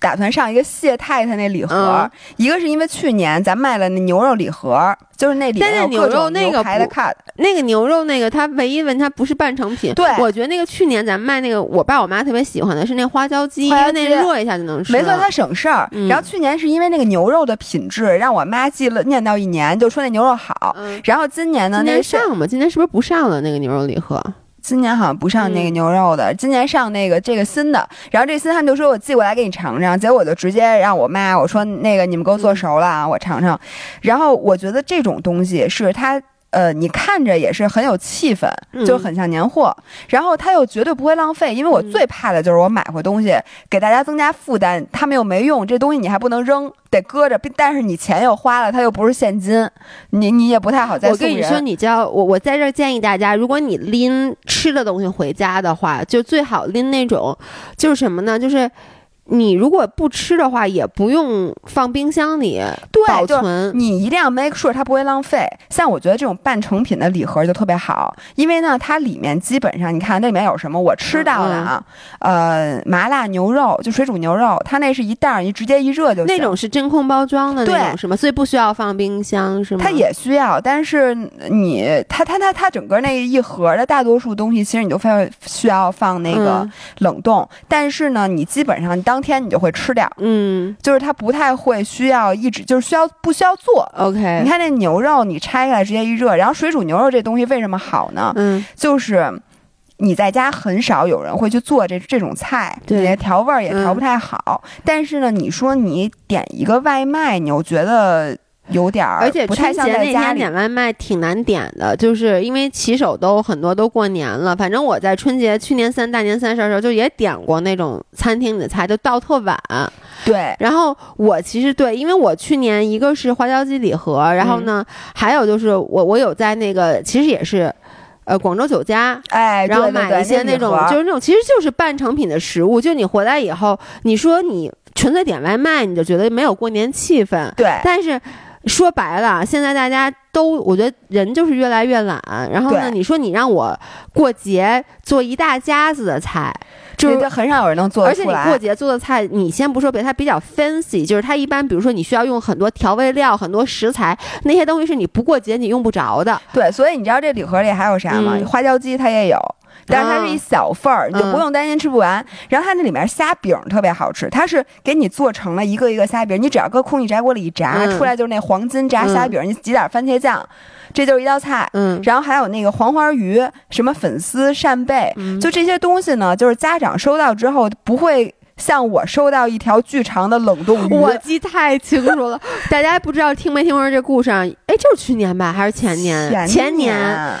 打算上一个谢太太那礼盒，一个是因为去年咱卖了那牛肉礼盒，就是那里面牛肉那个牌的 cut，那个牛肉那个它唯一问它不是半成品。对，我觉得那个去年咱们卖那个，我爸我妈特别喜欢的是那花椒鸡，因为那热一下就能吃。没错，它省事儿。然后去年是因为那个牛肉的品质，让我妈记了念叨一年，就说那牛肉好。然后今年呢，今年上吗？今年是不是不上了那个牛肉礼盒？今年好像不上那个牛肉的，今年上那个这个新的。然后这新他们就说我寄过来给你尝尝，结果我就直接让我妈我说那个你们给我做熟了啊，我尝尝。然后我觉得这种东西是它。呃，你看着也是很有气氛，就很像年货。然后它又绝对不会浪费，因为我最怕的就是我买回东西给大家增加负担，他们又没用，这东西你还不能扔，得搁着。但是你钱又花了，它又不是现金，你你也不太好再。我跟你说，你叫我我在这儿建议大家，如果你拎吃的东西回家的话，就最好拎那种，就是什么呢？就是。你如果不吃的话，也不用放冰箱里保存。你一定要 make sure 它不会浪费。像我觉得这种半成品的礼盒就特别好，因为呢，它里面基本上你看那里面有什么，我吃到了啊，呃，麻辣牛肉就水煮牛肉，它那是一袋儿，你直接一热就行。那种是真空包装的那种是吗？所以不需要放冰箱是吗？它也需要，但是你它它它它整个那一盒的大多数东西，其实你都非需要放那个冷冻。但是呢，你基本上当当天你就会吃掉。嗯，就是它不太会需要一直就是需要不需要做。OK，你看那牛肉，你拆开来直接一热，然后水煮牛肉这东西为什么好呢？嗯，就是你在家很少有人会去做这这种菜，对你的调味儿也调不嗯太好。但是呢，你说你点一个外卖，你又觉得有点儿，而且不太像春节那。天点外卖挺难点的，就是因为骑手都很多都过年了。反正我在春节去年三大年三十的时候就也点过那种餐厅里的菜，就到特晚。对，然后我其实对，因为我去年一个是花椒鸡礼盒，然后呢，还有就是我我有在那个其实也是。呃，广州酒家，哎，然后买一些那种就是那种其实就是半成品的食物，就你回来以后，你说你纯粹点外卖，你就觉得没有过年气氛。对但是说白了，现在大家都，我觉得人就是越来越懒。然后呢，你说你让我过节做一大家子的菜，就是很少有人能做得而且。你过节做的菜，你先不说别的，它比较 fancy，就是它一般，比如说你需要用很多调味料、很多食材，那些东西是你不过节你用不着的。对，所以你知道这礼盒里还有啥吗？嗯花椒鸡它也有。但是它是一小份儿，你就不嗯用担心吃不完。然后它那里面虾饼特别好吃，它是给你做成了一个一个虾饼，你只要搁空气炸锅里一炸，嗯出来就是那黄金炸虾饼，你挤点番茄酱，这就是一道菜。嗯，然后还有那个黄花鱼、什么粉丝、扇贝，嗯就这些东西呢，就是家长收到之后不会像我收到一条巨长的冷冻鱼。我记太清楚了，大家不知道听没听过这故事啊？哎，就是去年吧，还是前年？前年，呃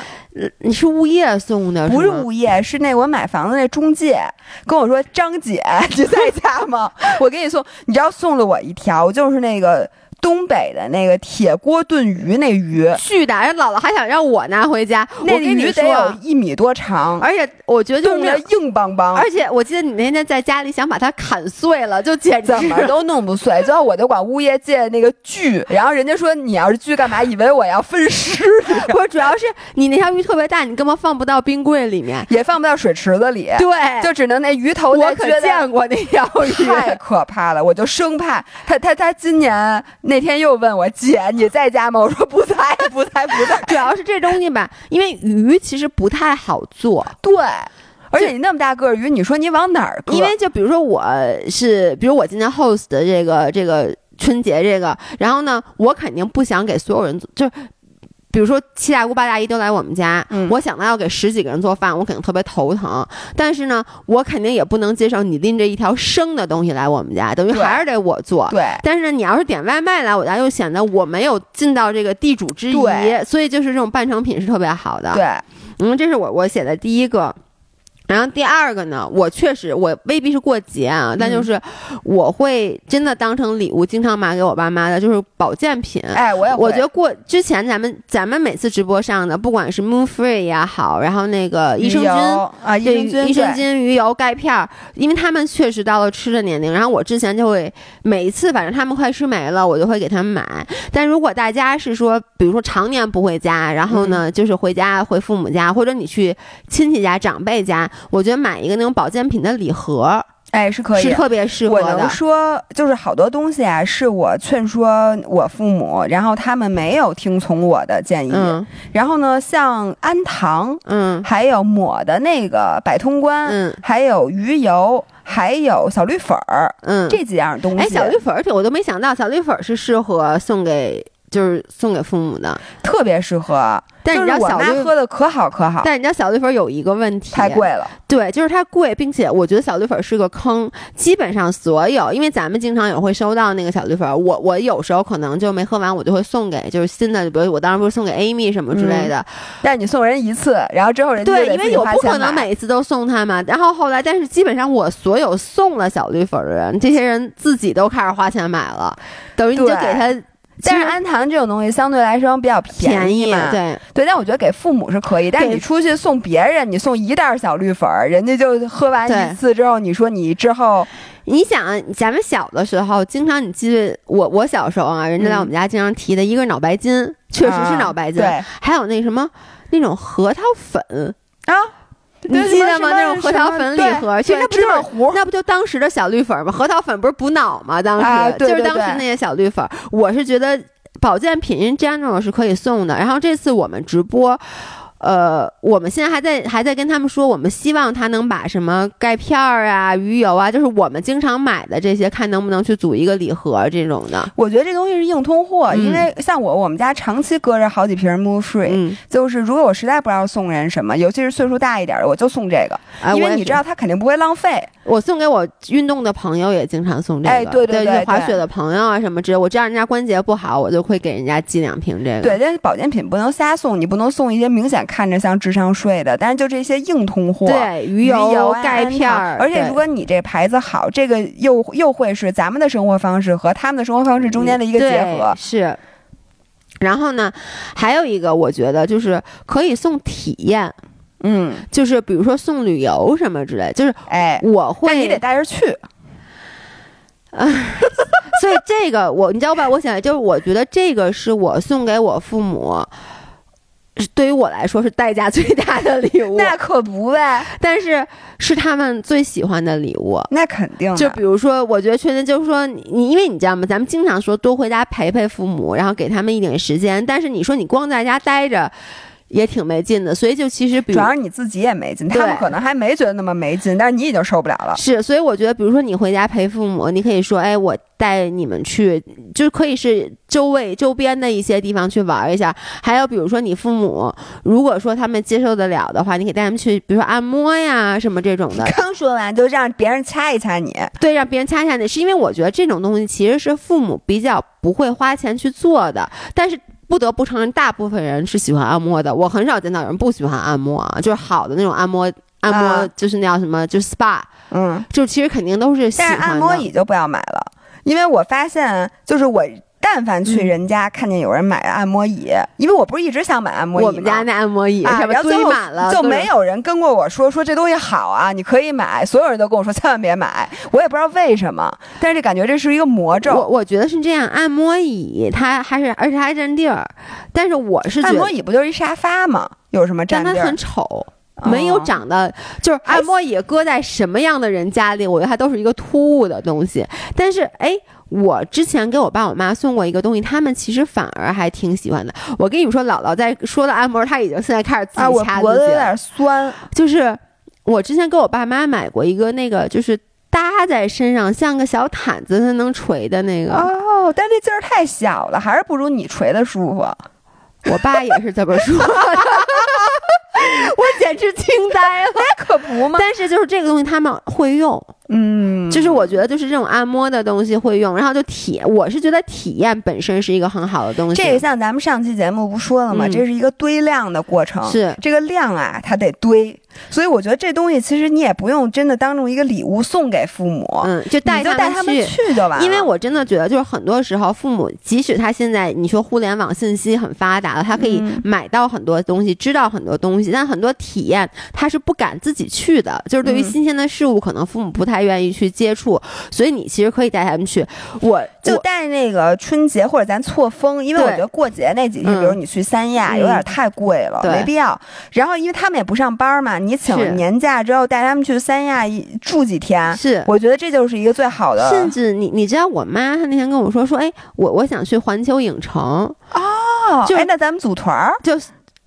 你是物业送的，不是物业，是那我买房子那中介跟我说：“张姐，你在家吗？我给你送。”你知道送了我一条，就是那个东北的那个铁锅炖鱼那鱼，巨大，人姥姥还想让我拿回家。我那鱼得有一米多长，而且我觉得就冻是硬邦邦。而且我记得你那天在家里想把它砍碎了，就简直怎么都弄不碎，最后我就管物业借那个锯，然后人家说你要是锯干嘛？以为我要分尸，不是，主要是你那条鱼特别大，你根本放不到冰柜里面。也放不到水池子里，对，就只能那鱼头我可见过那条鱼。太可怕了，我就生怕他他他今年那天又问我姐你在家吗？我说不在不在不在。主要是这东西吧，因为鱼其实不太好做，对，而且你那么大个儿鱼，你说你往哪儿搁？因为就比如说我是，比如我今天 host 的这个这个春节这个，然后呢，我肯定不想给所有人，就是。比如说七大姑八大姨都来我们家，嗯我想到要给十几个人做饭，我肯定特别头疼。但是呢，我肯定也不能接受你拎着一条生的东西来我们家，等于还是得我做。对但是呢，你要是点外卖来我家，又显得我没有尽到这个地主之谊，所以就是这种半成品是特别好的。对，嗯，这是我我写的第一个。然后第二个呢，我确实我未必是过节啊，但嗯就是我会真的当成礼物，经常买给我爸妈的，就是保健品。哎，我也我觉得过之前咱们咱们每次直播上的，不管是 Moon Free 也好，然后那个益生菌啊，益对生菌，益生菌、鱼油、钙片儿，因为他们确实到了吃的年龄，然后我之前就会每一次，反正他们快吃没了，我就会给他们买。但如果大家是说，比如说常年不回家，然后嗯呢，就是回家回父母家，或者你去亲戚家、长辈家，我觉得买一个那种保健品的礼盒哎是可以是。特别适合我能。说，就是好多东西啊，是我劝说我父母，然后他们没有听从我的建议。嗯然后呢，像氨糖，嗯还有抹的那个百通关，嗯还有鱼油，还有小绿粉儿，嗯，这几样东西，哎，小绿粉儿，我都没想到小绿粉儿是适合送给就是送给父母的。特别适合。但是你就是我妈知道小绿，喝的可好可好，但是你知道小绿粉有一个问题，太贵了。对，就是它贵，并且我觉得小绿粉是个坑。基本上所有，因为咱们经常也会收到那个小绿粉，我我有时候可能就没喝完，我就会送给就是新的，比如我当时不是送给 Amy 什么之类的。但是你送人一次，然后之后人家对，因为我不可能每一次都送他嘛。然后后来，但是基本上我所有送了小绿粉的人，这些人自己都开始花钱买了，等于你就给他。但是氨糖这种东西相对来说比较便宜嘛，对，对，但我觉得给父母是可以，但是你出去送别人，你送一袋小绿粉儿，人家就喝完对一次之后，你说你之后你想，咱们小的时候，经常你记得我我小时候啊，人家在我们家经常提的一个是脑白金，确实是脑白金，嗯啊还有那什么那种核桃粉，啊，你对记得吗？那种核桃粉礼盒，其实那不就是芝麻糊？那不就当时的小绿粉吗？核桃粉不是补脑吗？当时、就是当时那些小绿粉，我是觉得保健品 in general 是可以送的。然后这次我们直播。呃，我们现在还在还在跟他们说，我们希望他能把什么钙片儿啊、鱼油啊，就是我们经常买的这些，看能不能去组一个礼盒这种的。我觉得这东西是硬通货，因为像我，我们家长期搁着好几瓶 Move Free，就是如果我实在不知道送人什么，尤其是岁数大一点的，我就送这个，因为你知道他肯定不会浪费。我送给我运动的朋友也经常送这个，哎，对对对，滑雪的朋友啊什么之类，我知道人家关节不好，我就会给人家寄两瓶这个。对，但是保健品不能瞎送，你不能送一些明显。看着像智商税的，但是就这些硬通货，对鱼油、钙片儿，而且如果你这牌子好，这个又又会是咱们的生活方式和他们的生活方式中间的一个结合。是。然后呢，还有一个我觉得就是可以送体验，嗯，就是比如说送旅游什么之类，就是哎，我会，你得带着去。所以这个我，你知道吧？我想就是我觉得这个是我送给我父母。对于我来说是代价最大的礼物，那可不呗。但是是他们最喜欢的礼物，那肯定。就比如说，我觉得确实就是说，你因为你知道吗？咱们经常说多回家陪陪父母，然后给他们一点时间。但是你说你光在家待着。也挺没劲的，所以就其实，主要是你自己也没劲，他们可能还没觉得那么没劲，但是你已经受不了了。是，所以我觉得，比如说你回家陪父母，你可以说，哎，我带你们去，就可以是周围周边的一些地方去玩一下。还有，比如说你父母，如果说他们接受得了的话，你可以带他们去，比如说按摩呀什么这种的。刚说完就让别人掐一掐你，对，让别人掐掐你，是因为我觉得这种东西其实是父母比较不会花钱去做的，但是。不得不承认，大部分人是喜欢按摩的。我很少见到有人不喜欢按摩啊，就是好的那种按摩，按摩就是那叫什么，就是 SPA，嗯，就其实肯定都是喜欢的。但是按摩椅就不要买了，因为我发现就是我。但凡去人家看见有人买按摩椅，因为我不是一直想买按摩椅吗？我们家那按摩椅啊，然后堆满了，就没有人跟过我说说这东西好啊，你可以买。所有人都跟我说千万别买，我也不知道为什么，但是这感觉这是一个魔咒。我我觉得是这样，按摩椅它还是而且还占地儿，但是我是按摩椅不就是一沙发吗？有什么占地儿？但它很丑，没有长得就是按摩椅搁在什么样的人家里，我觉得它都是一个突兀的东西。但是哎。我之前给我爸我妈送过一个东西，他们其实反而还挺喜欢的。我跟你们说，姥姥在说的按摩，他已经现在开始自己掐自己，我有点酸。就是我之前给我爸妈买过一个那个，就是搭在身上像个小毯子，它能垂的那个。哦，但那劲儿太小了，还是不如你垂的舒服。我爸也是这么说，我简直惊呆了，可不吗？但是就是这个东西他们会用。嗯，就是我觉得就是这种按摩的东西会用，然后就体，我是觉得体验本身是一个很好的东西。这个像咱们上期节目不说了吗？这是一个堆量的过程，是这个量啊，它得堆。所以我觉得这东西其实你也不用真的当成一个礼物送给父母，嗯，就带就带他们去就完了。因为我真的觉得，就是很多时候父母，即使他现在你说互联网信息很发达了，他可以买到很多东西，知道很多东西，但很多体验他是不敢自己去的。就是对于新鲜的事物，可能父母不太愿意去接触，所以你其实可以带他们去。我就带那个春节或者咱错峰，因为我觉得过节那几天，比如你去三亚有点太贵了，没必要。然后因为他们也不上班嘛。你请年假之后带他们去三亚住几天，是我觉得这就是一个最好的。甚至你你知道我妈她那天跟我说说，哎，我我想去环球影城哦，就哎那咱们组团儿，就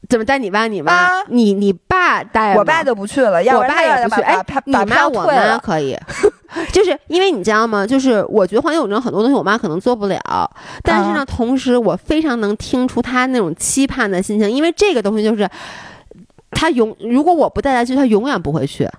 怎么带你爸你妈？你你爸带我爸就不去了，我爸也不去。哎，你妈我妈可以，就是因为你知道吗？就是我觉得环球影城很多东西我妈可能做不了，但是呢，同时我非常能听出她那种期盼的心情，因为这个东西就是。他永如果我不带他去，他永远不会去。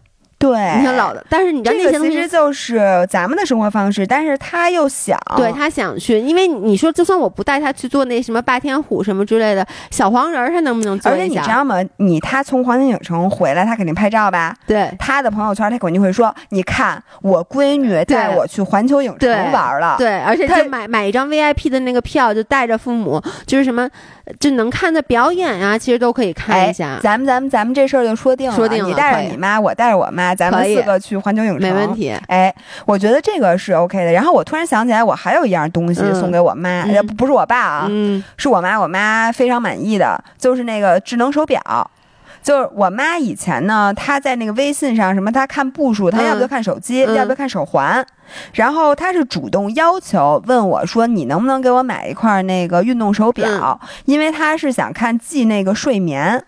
对，你挺老的，但是你知道那些其实就是咱们的生活方式，但是他又想，对他想去，因为你说就算我不带他去做那什么霸天虎什么之类的小黄人，他能不能做而且你知道吗？你他从环球影城回来，他肯定拍照吧？对，他的朋友圈他肯定会说：“你看我闺女带我去环球影城玩了。”对，而且他买买一张 VIP 的那个票，就带着父母，就是什么就能看的表演啊，其实都可以看一下。咱们咱们咱们这事儿就说定了，说定了，你带着你妈，我带着我妈。咱们四个去环球影城，没问题。哎，我觉得这个是 OK 的。然后我突然想起来，我还有一样东西送给我妈，不不是我爸啊，是我妈。我妈非常满意的，就是那个智能手表。就是我妈以前呢，她在那个微信上什么，她看步数，她要不要看手机，要不要看手环。然后她是主动要求问我说：“你能不能给我买一块那个运动手表？因为她是想看记那个睡眠。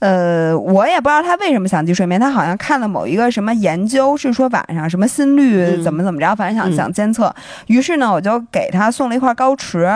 呃，我也不知道她为什么想记睡眠。她好像看了某一个什么研究，是说晚上什么心率怎么怎么着，反正想想监测。于是呢，我就给她送了一块高驰。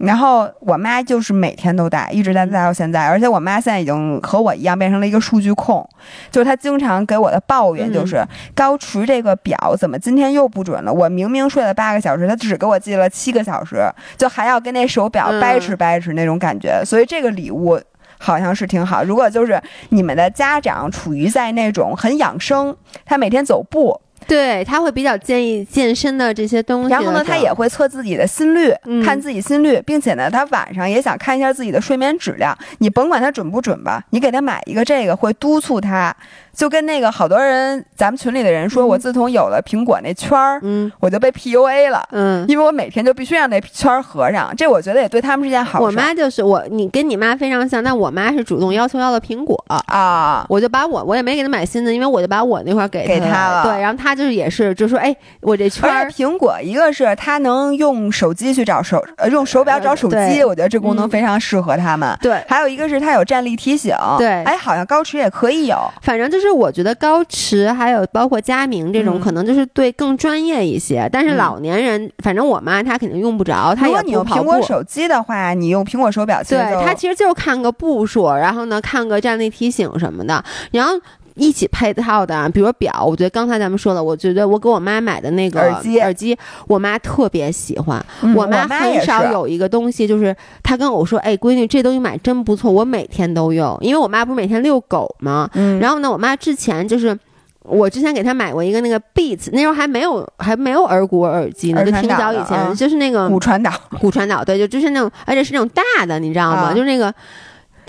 然后我妈就是每天都戴，一直戴戴到现在。而且我妈现在已经和我一样变成了一个数据控，就是她经常给我的抱怨就是高驰这个表怎么今天又不准了？我明明睡了八个小时，她只给我记了七个小时，就还要跟那手表掰扯掰扯那种感觉。所以这个礼物好像是挺好。如果就是你们的家长处于在那种很养生，他每天走步。对他会比较建议健身的这些东西，然后呢，他也会测自己的心率，看自己心率，并且呢，他晚上也想看一下自己的睡眠质量。你甭管他准不准吧，你给他买一个这个，会督促他。就跟那个好多人，咱们群里的人说，我自从有了苹果那圈儿，嗯，我就被 PUA 了，嗯，因为我每天就必须让那圈儿合上，这我觉得也对他们是件好事。我妈就是我，你跟你妈非常像，但我妈是主动要求要了苹果。啊，我就把我我也没给她买新的，因为我就把我那块给给她了，对，然后她就是也是就说，哎，我这圈儿苹果，一个是她能用手机去找手，呃，用手表找手机，我觉得这功能非常适合他们。对，还有一个是它有站立提醒，对，哎，好像高驰也可以有，反正就是我觉得高。驰还有包括佳明这种，可能就是对更专业一些。但是老年人，反正我妈她肯定用不着。如果你用苹果手机的话，你用苹果手表，对它其实就是看个步数，然后呢看个站立提醒什么的，然后一起配套的，比如表。我觉得刚才咱们说了，我觉得我给我妈买的那个耳机，耳机我妈特别喜欢。我妈很少有一个东西，就是她跟我说：“哎，闺女，这东西买真不错，我每天都用。”因为我妈不是每天遛狗吗？嗯。然后呢，我妈之前就是。我之前给他买过一个那个 Beats，那时候还没有还没有耳骨耳机呢，就挺早以前，就是那个骨传导，骨传导，对，就就是那种，而且是那种大的，你知道吗？就是那个。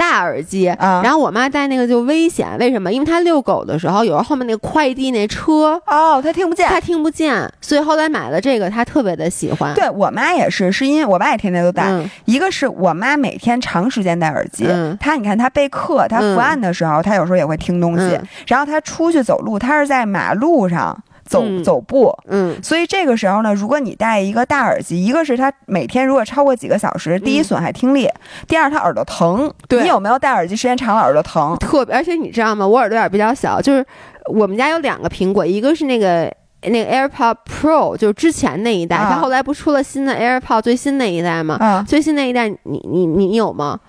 大耳机，然后我妈戴那个就危险，为什么？因为她遛狗的时候，有时候后面那个快递那车哦，她听不见，她听不见，所以后来买了这个，她特别的喜欢。对我妈也是，是因为我爸也天天都戴。一个是我妈每天长时间戴耳机，她你看她备课，她伏案的时候，她有时候也会听东西。然后她出去走路，她是在马路上。走走步，嗯，所以这个时候呢，如果你戴一个大耳机，一个是它每天如果超过几个小时，第一损害听力，第二它耳朵疼。对，你有没有戴耳机时间长了耳朵疼？特别，而且你知道吗？我耳朵眼比较小，就是我们家有两个苹果，一个是那个那个 AirPod Pro，就是之前那一代，它后来不出了新的 AirPod 最新那一代吗？啊，最新那一代，你你你有吗？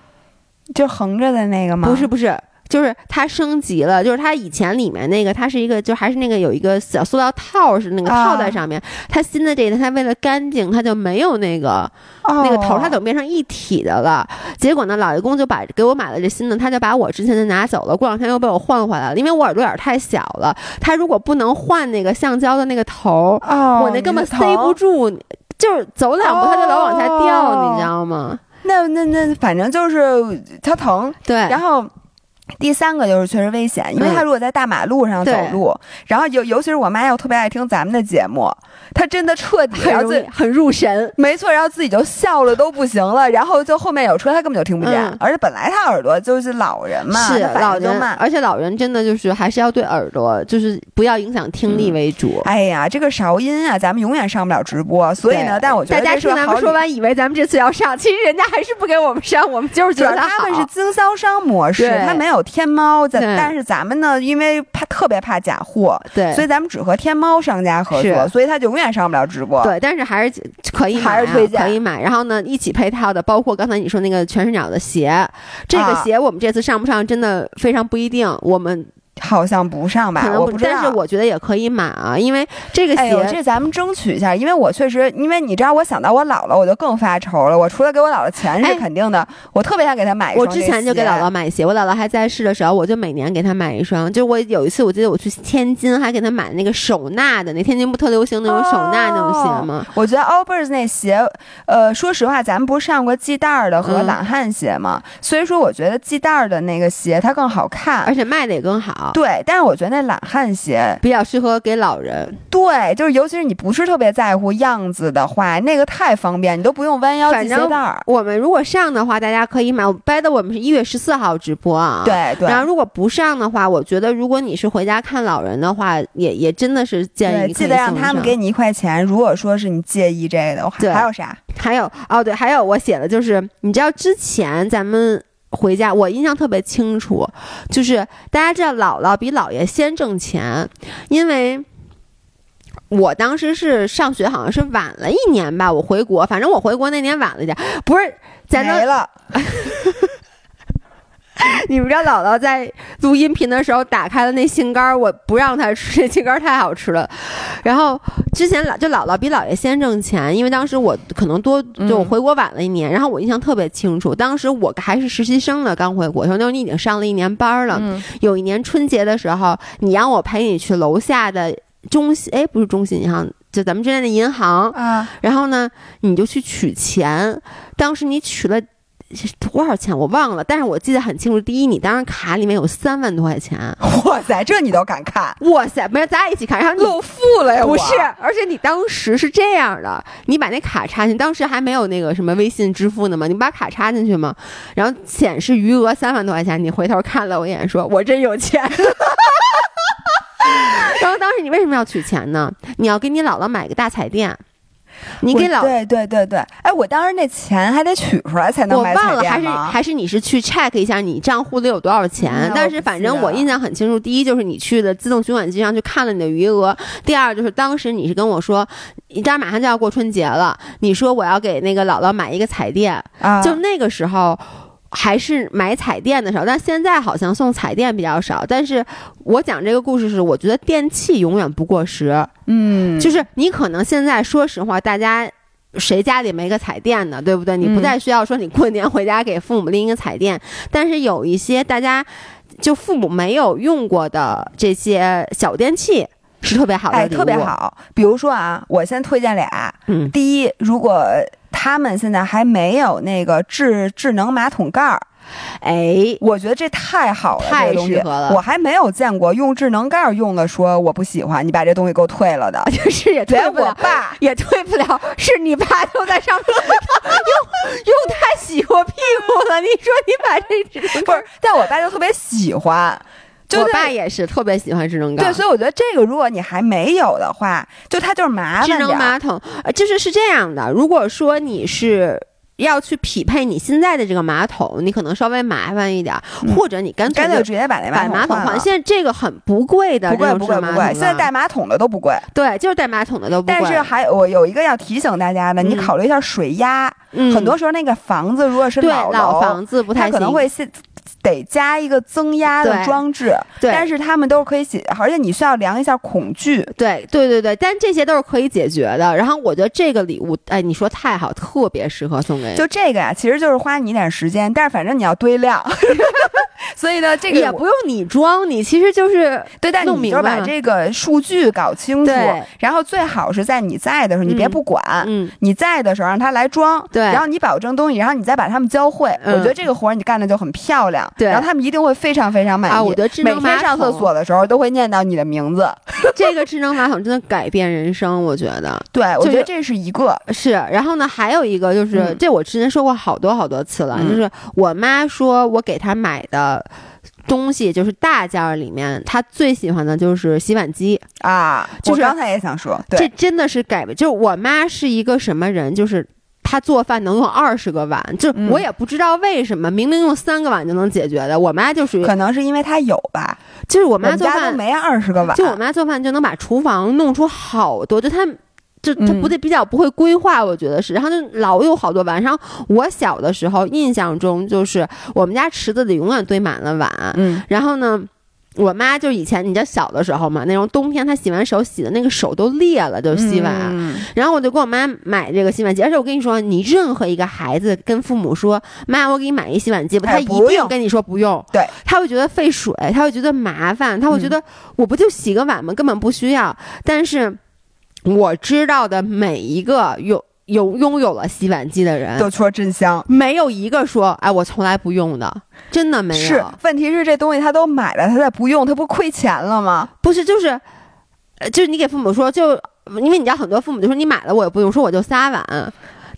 就横着的那个吗？不是不是。就是它升级了，就是它以前里面那个，它是一个，就还是那个有一个小塑料套是那个套在上面。它新的这个，它为了干净，它就没有那个那个头，它等变成一体的了。结果呢，老爷公就把给我买了这新的，他就把我之前的拿走了。过两天又被我换回来了，因为我耳朵眼太小了。他如果不能换那个橡胶的那个头，我那根本塞不住，就是走两步它就老往下掉，你知道吗？那那那，反正就是它疼。对，然后。第三个就是确实危险，因为他如果在大马路上走路，然后尤尤其是我妈又特别爱听咱们的节目，她真的彻底很很入神，没错，然后自己就笑了都不行了，然后就后面有车，她根本就听不见，而且本来她耳朵就是老人嘛，是老人慢，而且老人真的就是还是要对耳朵就是不要影响听力为主。哎呀，这个韶音啊，咱们永远上不了直播，所以呢，但我觉得大家听咱们说完，以为咱们这次要上，其实人家还是不给我们上，我们就是觉得他们是经销商模式，他没有。天猫在，但是咱们呢，因为怕特别怕假货，对，所以咱们只和天猫商家合作，所以他就永远上不了直播。对，但是还是可以，还是推荐可以买。然后呢，一起配套的，包括刚才你说那个全是鸟的鞋，这个鞋我们这次上不上真的非常不一定。我们。好像不上吧，我不知道。但是我觉得也可以买啊，因为这个鞋，这咱们争取一下。因为我确实，因为你知道，我想到我姥姥，我就更发愁了。我除了给我姥姥钱是肯定的，我特别想给她买一双。我之前就给姥姥买鞋，我姥姥还在世的时候，我就每年给她买一双。就我有一次，我记得我去天津，还给她买那个手纳的，那天津不特流行那种手纳那种鞋吗？我觉得 Allbirds 那鞋，呃，说实话，咱们不是上过系带儿的和懒汉鞋吗？所以说，我觉得系带儿的那个鞋它更好看，而且卖的也更好。好。对，但是我觉得那懒汉鞋比较适合给老人。对，就是尤其是你不是特别在乎样子的话，那个太方便，你都不用弯腰系鞋带儿。我们如果上的话，大家可以买。掰的我们是一月十四号直播啊。对对。然后如果不上的话，我觉得如果你是回家看老人的话，也也真的是建议记得让他们给你一块钱。如果说是你介意这个的话，对，还有啥？还有哦，对，还有我写的就是，你知道之前咱们回家，我印象特别清楚，就是大家知道姥姥比姥爷先挣钱，因为我当时是上学，好像是晚了一年吧，我回国，反正我回国那年晚了点，不是，咱没了。你们知道姥姥在录音频的时候打开了那杏干儿，我不让他吃，这杏干儿太好吃了。然后之前老就姥姥比姥爷先挣钱，因为当时我可能多就回国晚了一年，然后我印象特别清楚，当时我还是实习生呢，刚回国，说那时候你已经上了一年班了。有一年春节的时候，你让我陪你去楼下的中信，哎，不是中信银行，就咱们之间的银行啊。然后呢，你就去取钱，当时你取了。多少钱我忘了，但是我记得很清楚。第一，你当时卡里面有三万多块钱，哇塞，这你都敢看？哇塞，没有，咱俩一起看，然后露富了呀？不是，而且你当时是这样的，你把那卡插进，当时还没有那个什么微信支付呢嘛，你把卡插进去嘛，然后显示余额三万多块钱，你回头看了我一眼，说我真有钱。然后当时你为什么要取钱呢？你要给你姥姥买个大彩电。你给老对对对对，哎，我当时那钱还得取出来才能买我忘了，还是还是你是去 check 一下你账户里有多少钱？但是反正我印象很清楚，第一就是你去的自动取款机上去看了你的余额，第二就是当时你是跟我说，你这马上就要过春节了，你说我要给那个姥姥买一个彩电，就那个时候。还是买彩电的时候，但现在好像送彩电比较少。但是我讲这个故事是，我觉得电器永远不过时。嗯，就是你可能现在说实话，大家谁家里没个彩电呢？对不对？你不再需要说你过年回家给父母拎一个彩电。但是有一些大家就父母没有用过的这些小电器是特别好的，哎，特别好。比如说啊，我先推荐俩。嗯，第一，如果他们现在还没有那个智智能马桶盖儿，哎，我觉得这太好了，太适合了。我还没有见过用智能盖儿用的说我不喜欢，你把这东西给我退了的，就是也退不了。我爸也退不了，是你爸就在上面 用用太洗过屁股了。你说你把这不是？但我爸就特别喜欢。我爸也是特别喜欢智能盖，对，所以我觉得这个如果你还没有的话，就它就是麻烦智能马桶，呃，就是是这样的。如果说你是要去匹配你现在的这个马桶，你可能稍微麻烦一点，或者你干脆就直接把那把马桶换。现在这个很不贵的，不贵不贵不贵。现在带马桶的都不贵，对，就是带马桶的都不贵。但是还我有一个要提醒大家的，你考虑一下水压。很多时候那个房子如果是老老房子，不太可能会现。得加一个增压的装置，对，但是他们都是可以写，而且你需要量一下恐惧，对，对，对，对，但这些都是可以解决的。然后我觉得这个礼物，哎，你说太好，特别适合送给。就这个呀，其实就是花你一点时间，但是反正你要堆量，所以呢，这个也不用你装，你其实就是对，但你就是把这个数据搞清楚，然后最好是在你在的时候，你别不管，嗯，你在的时候让他来装，对，然后你保证东西，然后你再把他们教会，我觉得这个活儿你干的就很漂亮。对，然后他们一定会非常非常满意。我觉得智能马每天上厕所的时候都会念到你的名字。这个智能马桶真的改变人生，我觉得。对，我觉得这是一个是。然后呢，还有一个就是，这我之前说过好多好多次了，就是我妈说我给她买的东西，就是大件儿里面，她最喜欢的就是洗碗机啊。就是刚才也想说，这真的是改变。就是我妈是一个什么人，就是。他做饭能用二十个碗，就我也不知道为什么，明明用三个碗就能解决的。我妈就属于可能是因为她有吧，就是我妈做饭没二十个碗，就我妈做饭就能把厨房弄出好多，就她就她不对比较不会规划，我觉得是，然后就老有好多碗。然后我小的时候印象中就是我们家池子里永远堆满了碗，嗯，然后呢。我妈就以前你知道小的时候嘛，那种冬天她洗完手洗的那个手都裂了，就洗碗。然后我就给我妈买这个洗碗机，而且我跟你说，你任何一个孩子跟父母说妈，我给你买一洗碗机吧，他一定跟你说不用。对，他会觉得费水，他会觉得麻烦，他会觉得我不就洗个碗吗？根本不需要。但是我知道的每一个用。有拥有了洗碗机的人都说真香，没有一个说哎我从来不用的，真的没有。是，问题是这东西他都买了，他再不用，他不亏钱了吗？不是，就是，呃，就是你给父母说，就因为你知道很多父母就说你买了我也不用，说我就仨碗。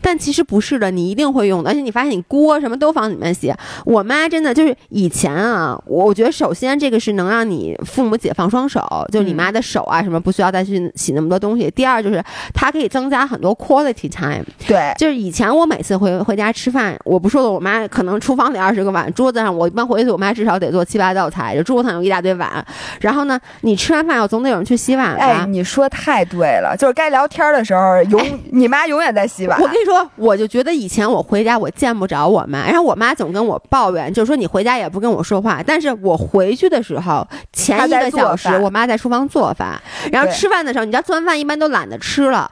但其实不是的，你一定会用的，而且你发现你锅什么都放里面洗。我妈真的就是以前啊，我我觉得首先这个是能让你父母解放双手，就是你妈的手啊什么不需要再去洗那么多东西。第二就是它可以增加很多 quality time。对，就是以前我每次回回家吃饭，我不说了，我妈可能厨房里二十个碗，桌子上我一般回去，我妈至少得做七八道菜，就桌子上有一大堆碗。然后呢，你吃完饭要总得有人去洗碗。哎，你说太对了，就是该聊天的时候，永你妈永远在洗碗。我跟你说。我就觉得以前我回家我见不着我妈，然后我妈总跟我抱怨，就是说你回家也不跟我说话。但是我回去的时候，前一个小时我妈在厨房做饭，然后吃饭的时候，你知道做完饭一般都懒得吃了，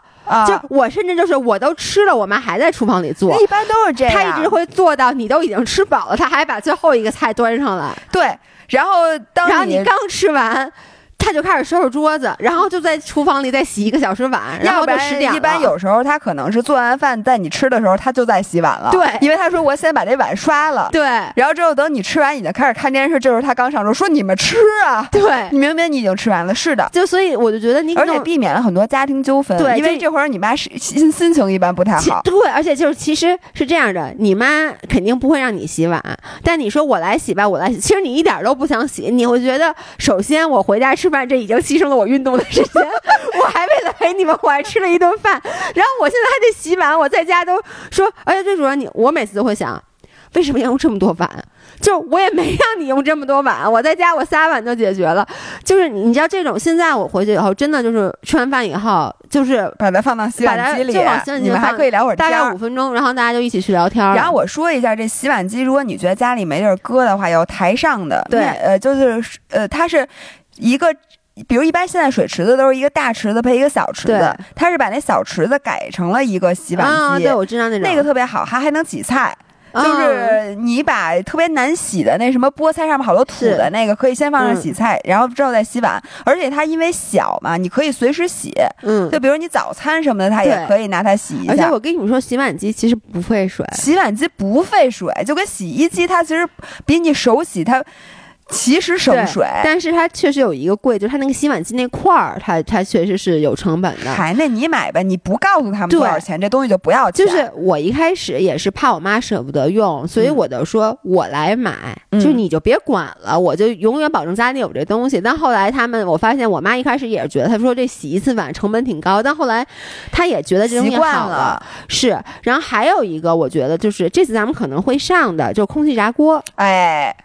就我甚至就是我都吃了，我妈还在厨房里做。一般都是这样，她一直会做到你都已经吃饱了，她还把最后一个菜端上来。对，然后当然后你刚吃完。他就开始收拾桌子，然后就在厨房里再洗一个小时碗，然后就十点一般有时候他可能是做完饭，在你吃的时候，他就在洗碗了。对，因为他说我先把这碗刷了。对，然后之后等你吃完，已经开始看电视，这时候他刚上桌，说你们吃啊。对，你明明你已经吃完了。是的，就所以我就觉得你而且避免了很多家庭纠纷。对，因为这会儿你妈是心心情一般不太好。对，而且就是其实是这样的，你妈肯定不会让你洗碗，但你说我来洗吧，我来洗，其实你一点都不想洗，你会觉得首先我回家吃饭，这已经牺牲了。我运动的时间，我还为了陪你们，我还吃了一顿饭，然后我现在还得洗碗。我在家都说，而且最主要，你我每次都会想，为什么要用这么多碗？就我也没让你用这么多碗，我在家我仨碗就解决了。就是你知道这种，现在我回去以后，真的就是吃完饭以后，就是把它放到洗碗机里，你们还可以聊会儿天，大概五分钟，然后大家就一起去聊天。然后我说一下，这洗碗机，如果你觉得家里没地儿搁的话，有台上的，对，呃，就是呃，它是一个。比如一般现在水池子都是一个大池子配一个小池子，它是把那小池子改成了一个洗碗机，对我知道那种，那个特别好，还还能洗菜。就是你把特别难洗的那什么菠菜上面好多土的那个，可以先放上洗菜，然后之后再洗碗。而且它因为小嘛，你可以随时洗。嗯，就比如你早餐什么的，它也可以拿它洗一下。而且我跟你们说，洗碗机其实不费水，洗碗机不费水，就跟洗衣机，它其实比你手洗它。其实省水，但是它确实有一个贵，就是它那个洗碗机那块儿，它它确实是有成本的。还那你买吧，你不告诉他们多少钱，这东西就不要钱。就是我一开始也是怕我妈舍不得用，所以我就说我来买，就你就别管了，我就永远保证家里有这东西。但后来他们，我发现我妈一开始也是觉得，她说这洗一次碗成本挺高，但后来她也觉得这东西好了。是，然后还有一个，我觉得就是这次咱们可能会上的，就是空气炸锅。哎。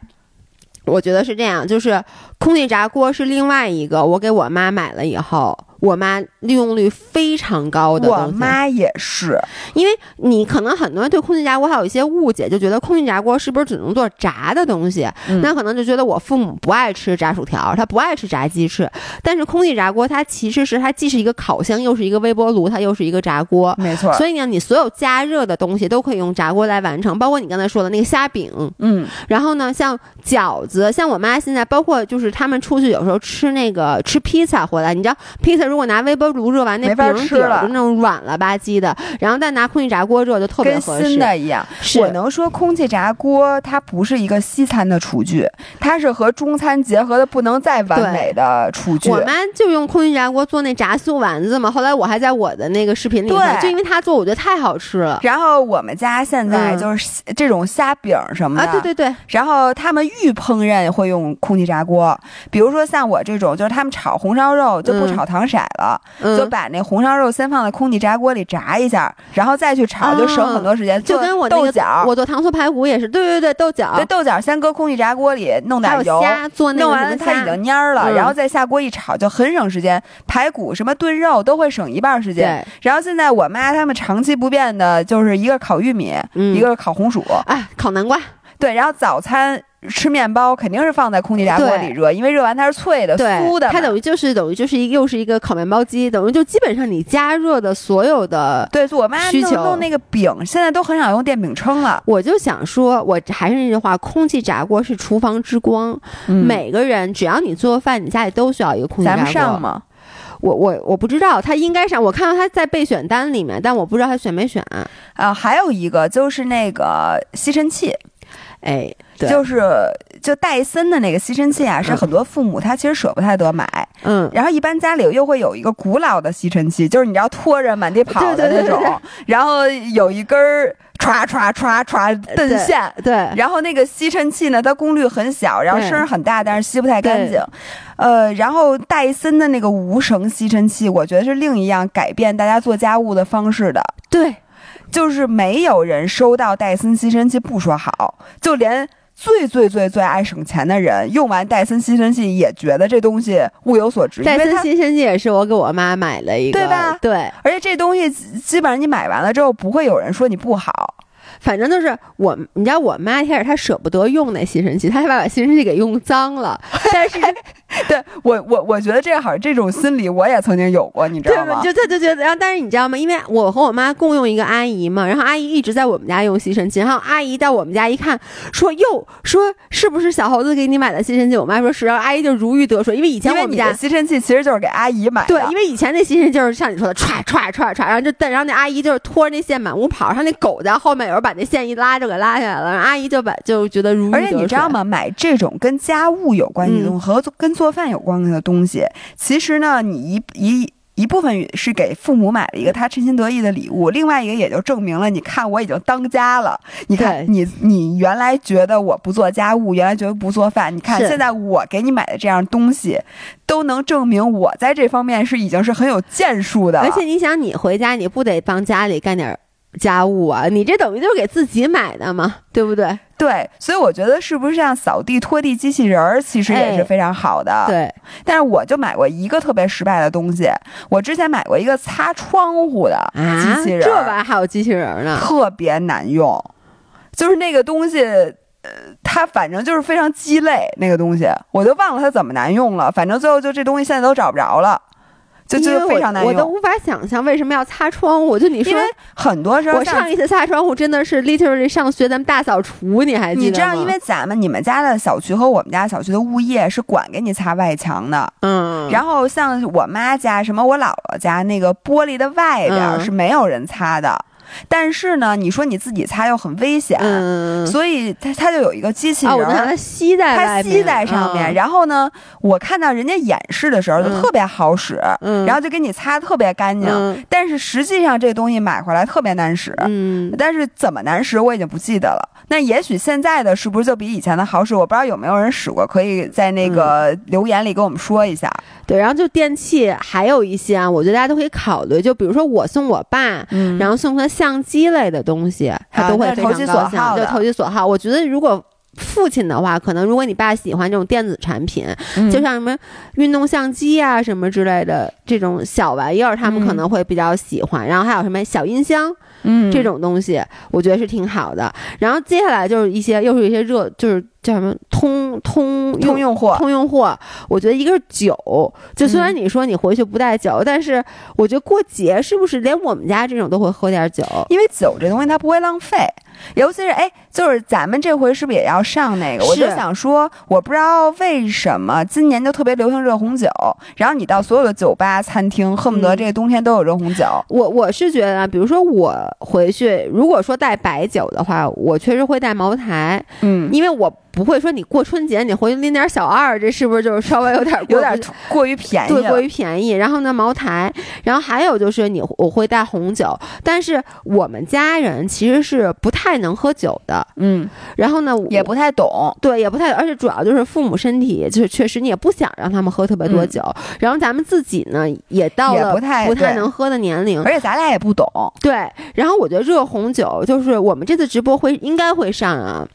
我觉得是这样，就是空气炸锅是另外一个，我给我妈买了以后。我妈利用率非常高的，我妈也是，因为你可能很多人对空气炸锅还有一些误解，就觉得空气炸锅是不是只能做炸的东西？那可能就觉得我父母不爱吃炸薯条，他不爱吃炸鸡翅。但是空气炸锅它其实是它既是一个烤箱，又是一个微波炉，它又是一个炸锅，没错。所以呢，你所有加热的东西都可以用炸锅来完成，包括你刚才说的那个虾饼，嗯，然后呢，像饺子，像我妈现在包括就是他们出去有时候吃那个吃披萨回来，你知道披萨。如果拿微波炉热完那饼底儿就那种软了吧唧的，然后再拿空气炸锅热就特别合适。跟新的一样，我能说空气炸锅它不是一个西餐的厨具，它是和中餐结合的不能再完美的厨具。我妈就用空气炸锅做那炸酥丸子嘛，后来我还在我的那个视频里，就因为她做，我觉得太好吃了。然后我们家现在就是这种虾饼什么的，对对对。然后他们预烹饪会用空气炸锅，比如说像我这种，就是他们炒红烧肉就不炒糖色。了，就把那红烧肉先放在空气炸锅里炸一下，然后再去炒，就省很多时间。就跟我豆角，我做糖醋排骨也是，对对对，豆角，对豆角先搁空气炸锅里弄点油，弄完了它已经蔫了，然后再下锅一炒，就很省时间。排骨什么炖肉都会省一半时间。然后现在我妈他们长期不变的就是一个烤玉米，一个烤红薯，哎，烤南瓜。对，然后早餐。吃面包肯定是放在空气炸锅里热，因为热完它是脆的、酥的。它等于就是等于就是一又是一个烤面包机，等于就基本上你加热的所有的对，我妈弄弄那个饼，现在都很少用电饼铛了。我就想说，我还是那句话，空气炸锅是厨房之光。每个人只要你做饭，你家里都需要一个空气炸锅。咱们上吗？我我我不知道他应该上，我看到他在备选单里面，但我不知道他选没选。啊，还有一个就是那个吸尘器，哎，就是就戴森的那个吸尘器啊，是很多父母他其实舍不太得买。嗯，然后一般家里又会有一个古老的吸尘器，就是你要拖着满地跑的那种，然后有一根儿。唰唰唰唰蹬线，对，然后那个吸尘器呢，它功率很小，然后声很大，但是吸不太干净。呃，然后戴森的那个无绳吸尘器，我觉得是另一样改变大家做家务的方式的。对，就是没有人收到戴森吸尘器不说好，就连。最最最最爱省钱的人，用完戴森吸尘器也觉得这东西物有所值。戴森吸尘器也是我给我妈买了一个，对吧？对，而且这东西基本上你买完了之后，不会有人说你不好。反正就是我，你知道我妈一开始她舍不得用那吸尘器，她还把吸尘器给用脏了。但是，对我我我觉得这好像这种心理我也曾经有过，你知道吗？就他就觉得，然后但是你知道吗？因为我和我妈共用一个阿姨嘛，然后阿姨一直在我们家用吸尘器，然后阿姨到我们家一看，说哟，说是不是小猴子给你买的吸尘器？我妈说是，然后阿姨就如鱼得水，因为以前我们家吸尘器其实就是给阿姨买的。对，因为以前那吸尘器就是像你说的歘歘歘歘，然后就然后那阿姨就是拖着那线满屋跑，然后那狗在后面有时候把那线一拉就。给拉下来了，然后阿姨就把就觉得如鱼得水而且你知道吗？买这种跟家务有关系的东西和跟做饭有关系的东西，其实呢，你一一一部分是给父母买了一个他称心得意的礼物，另外一个也就证明了，你看我已经当家了。你看你你原来觉得我不做家务，原来觉得不做饭，你看现在我给你买的这样东西，都能证明我在这方面是已经是很有建树的。而且你想，你回家你不得帮家里干点？家务啊，你这等于就是给自己买的嘛，对不对？对，所以我觉得是不是像扫地拖地机器人儿，其实也是非常好的。对，但是我就买过一个特别失败的东西，我之前买过一个擦窗户的机器人，这玩意儿还有机器人呢，特别难用，就是那个东西，呃，它反正就是非常鸡肋，那个东西我都忘了它怎么难用了，反正最后就这东西现在都找不着了。就就非常难用，我都无法想象为什么要擦窗户。就你说，很多时候我上一次擦窗户真的是 literally 上学咱们大扫除，你还记得你知道，因为咱们你们家的小区和我们家小区的物业是管给你擦外墙的，嗯。然后像我妈家什么我姥姥家那个玻璃的外边是没有人擦的。但是呢，你说你自己擦又很危险，所以它它就有一个机器人，它吸在它吸在上面。然后呢，我看到人家演示的时候就特别好使，然后就给你擦特别干净。但是实际上这东西买回来特别难使，但是怎么难使我已经不记得了。那也许现在的是不是就比以前的好使？我不知道有没有人使过，可以在那个留言里跟我们说一下。对，然后就电器还有一些啊，我觉得大家都可以考虑。就比如说我送我爸，然后送他相机类的东西，他都会非常高兴，就投其所好。我觉得如果父亲的话，可能如果你爸喜欢这种电子产品，就像什么运动相机啊什么之类的这种小玩意儿，他们可能会比较喜欢。然后还有什么小音箱。嗯，这种东西我觉得是挺好的。然后接下来就是一些，又是一些热，就是叫什么通通通用货，通用货。我觉得一个是酒，就虽然你说你回去不带酒，但是我觉得过节是不是连我们家这种都会喝点酒？因为酒这东西它不会浪费。尤其是哎，就是咱们这回是不是也要上那个？我就想说，我不知道为什么今年就特别流行热红酒，然后你到所有的酒吧、餐厅，恨不得这个冬天都有热红酒。我我是觉得，比如说我回去，如果说带白酒的话，我确实会带茅台，嗯，因为我。不会说你过春节你回去拎点小二，这是不是就是稍微有点 有点过于便宜？对，过于便宜。然后呢，茅台，然后还有就是你我会带红酒，但是我们家人其实是不太能喝酒的，嗯。然后呢，也不太懂，对，也不太，而且主要就是父母身体就是确实你也不想让他们喝特别多酒。然后咱们自己呢也到了不太不太能喝的年龄，而且咱俩也不懂。对，然后我觉得热红酒就是我们这次直播会应该会上啊。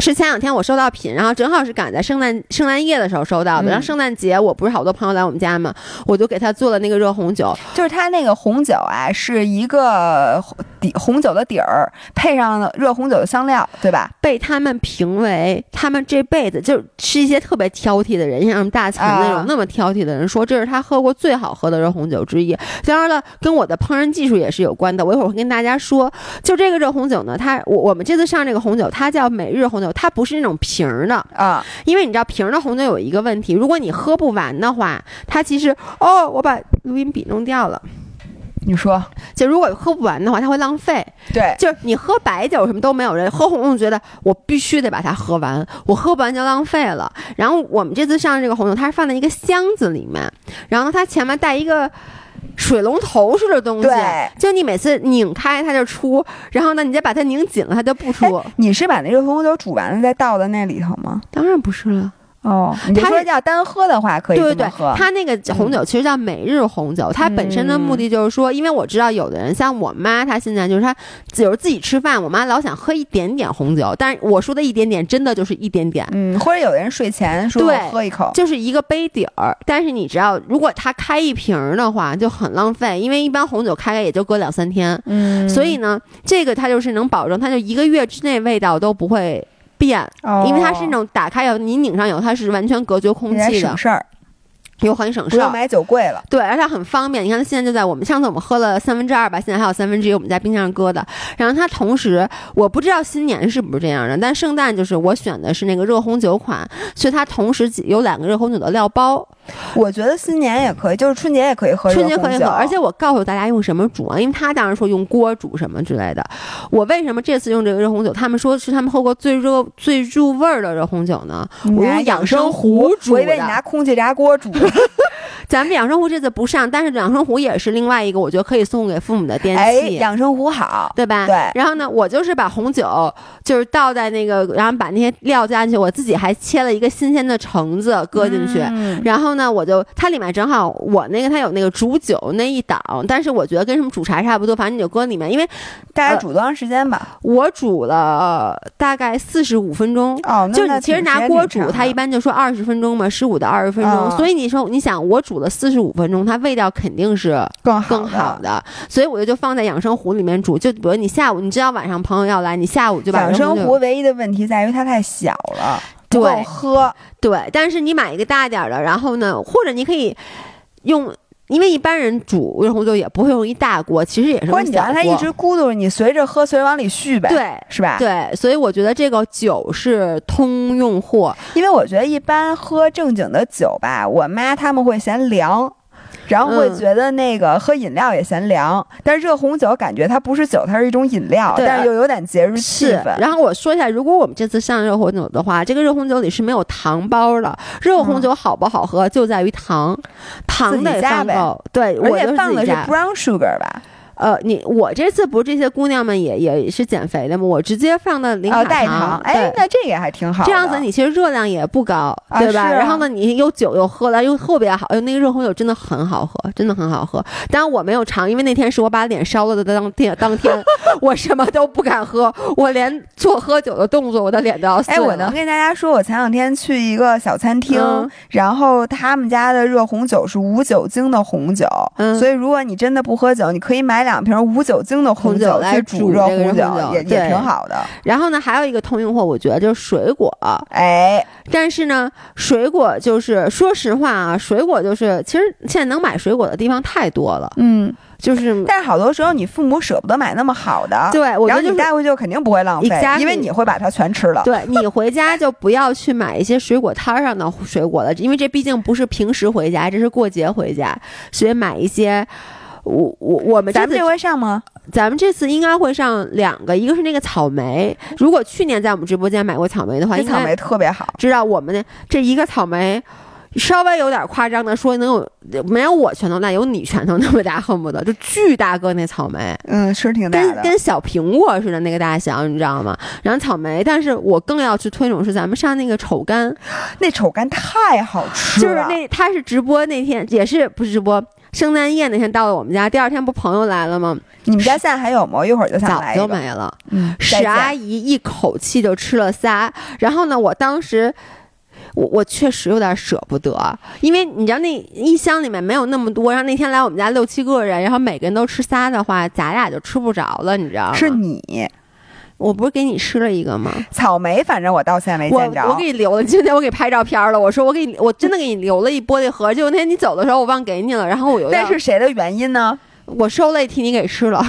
是前两天我收到品，然后正好是赶在圣诞圣诞夜的时候收到的。然后圣诞节我不是好多朋友来我们家嘛，我就给他做了那个热红酒。就是他那个红酒啊，是一个底红酒的底儿，配上热红酒的香料，对吧？被他们评为他们这辈子就是一些特别挑剔的人，像大强那种那么挑剔的人说，这是他喝过最好喝的热红酒之一。当然了，跟我的烹饪技术也是有关的。我一会儿会跟大家说，就这个热红酒呢，它我我们这次上这个红酒，它叫每日红酒，它不是那种瓶儿的啊，因为你知道瓶儿的红酒有一个问题，如果你喝不完的话，它其实哦，我把录音笔弄掉了。你说，就如果喝不完的话，它会浪费。对，就是你喝白酒什么都没有人喝红酒，觉得我必须得把它喝完，我喝不完就浪费了。然后我们这次上这个红酒，它是放在一个箱子里面，然后它前面带一个水龙头似的东西，对，就你每次拧开它就出，然后呢，你再把它拧紧了，它就不出。你是把那热红酒煮完了再倒在那里头吗？当然不是了。哦，你说要单喝的话可以对对对。它那个红酒其实叫每日红酒，它本身的目的就是说，因为我知道有的人像我妈，她现在就是她有时候自己吃饭，我妈老想喝一点点红酒，但是我说的一点点真的就是一点点。嗯，或者有的人睡前说喝一口，就是一个杯底儿。但是你只要，如果他开一瓶的话就很浪费，因为一般红酒开开也就搁两三天。嗯，所以呢，这个它就是能保证，它就一个月之内味道都不会。变，因为它是那种打开以后你拧上以后，它是完全隔绝空气的，省事儿，又很省事儿，不用买酒柜了。对，而且很方便。你看它现在就在我们上次我们喝了三分之二吧，现在还有三分之一我们在冰箱上搁的。然后它同时，我不知道新年是不是这样的，但圣诞就是我选的是那个热红酒款，所以它同时有两个热红酒的料包。我觉得新年也可以，就是春节也可以喝春节可以喝，而且我告诉大家用什么煮啊，因为他当时说用锅煮什么之类的。我为什么这次用这个热红酒？他们说是他们喝过最热、最入味儿的热红酒呢？我用养生壶煮的。我以为你拿空气炸锅煮。咱们养生壶这次不上，但是养生壶也是另外一个我觉得可以送给父母的电器。养生壶好，对吧？对。然后呢，我就是把红酒就是倒在那个，然后把那些料加进去，我自己还切了一个新鲜的橙子搁进去，然后呢，我就它里面正好我那个它有那个煮酒那一档，但是我觉得跟什么煮茶差不多，反正你就搁里面，因为大概煮多长时间吧？我煮了大概四十五分钟。哦，就你其实拿锅煮，它一般就说二十分钟嘛，十五到二十分钟。所以你说你想我煮。煮了四十五分钟，它味道肯定是更更好的，所以我就就放在养生壶里面煮。就比如你下午，你知道晚上朋友要来，你下午就把养生壶唯一的问题在于它太小了，不够喝。对，但是你买一个大点的，然后呢，或者你可以用。因为一般人煮热红酒也不会用一大锅，其实也是。或者你让它一直咕嘟，你随着喝，随着往里续呗。对，是吧？对，所以我觉得这个酒是通用货。因为我觉得一般喝正经的酒吧，我妈他们会嫌凉。然后会觉得那个喝饮料也嫌凉，但是热红酒感觉它不是酒，它是一种饮料，但是又有点节日气氛。然后我说一下，如果我们这次上热红酒的话，这个热红酒里是没有糖包的。热红酒好不好喝就在于糖，糖得放够。对，而且放的是 brown sugar 吧。呃，你我这次不是这些姑娘们也也是减肥的吗？我直接放到零卡糖，哎，那这个还挺好。这样子你其实热量也不高，对吧？然后呢，你又酒又喝了，又特别好。哎，那个热红酒真的很好喝，真的很好喝。当然我没有尝，因为那天是我把脸烧了的当天，当天 我什么都不敢喝，我连做喝酒的动作，我的脸都要碎了。哎，我能跟大家说，我前两天去一个小餐厅，然后他们家的热红酒是无酒精的红酒，所以如果你真的不喝酒，你可以买。两瓶无酒精的红酒来煮热红酒，也也挺好的。然后呢，还有一个通用货，我觉得就是水果。哎，但是呢，水果就是说实话啊，水果就是其实现在能买水果的地方太多了。嗯，就是，但是好多时候你父母舍不得买那么好的，对，我觉得你带回去肯定不会浪费，因为你会把它全吃了。对你回家就不要去买一些水果摊上的水果了，因为这毕竟不是平时回家，这是过节回家，所以买一些。我我我们咱们这回上吗？咱们这次应该会上两个，一个是那个草莓。如果去年在我们直播间买过草莓的话，草莓特别好。知道我们那这一个草莓，稍微有点夸张的说，能有没有我拳头大，有你拳头那么大，恨不得就巨大个那草莓。嗯，是挺大的，跟跟小苹果似的那个大小，你知道吗？然后草莓，但是我更要去推崇是咱们上那个丑柑，那丑柑太好吃了。就是那他是直播那天也是不是直播。圣诞夜那天到了我们家，第二天不朋友来了吗？你们家现在还有吗？一会儿就想来早就没了。嗯，史阿姨一口气就吃了仨。然后呢，我当时我我确实有点舍不得，因为你知道那一箱里面没有那么多，然后那天来我们家六七个人，然后每个人都吃仨的话，咱俩就吃不着了，你知道吗？是你，我不是给你吃了一个吗？草莓，反正我到现在没见着。我给你留了，今天我给拍照片了。我说我给你，我真的给你留了一玻璃盒，结果那天你走的时候我忘给你了，然后我又。但是谁的原因呢？我受累替你给吃了。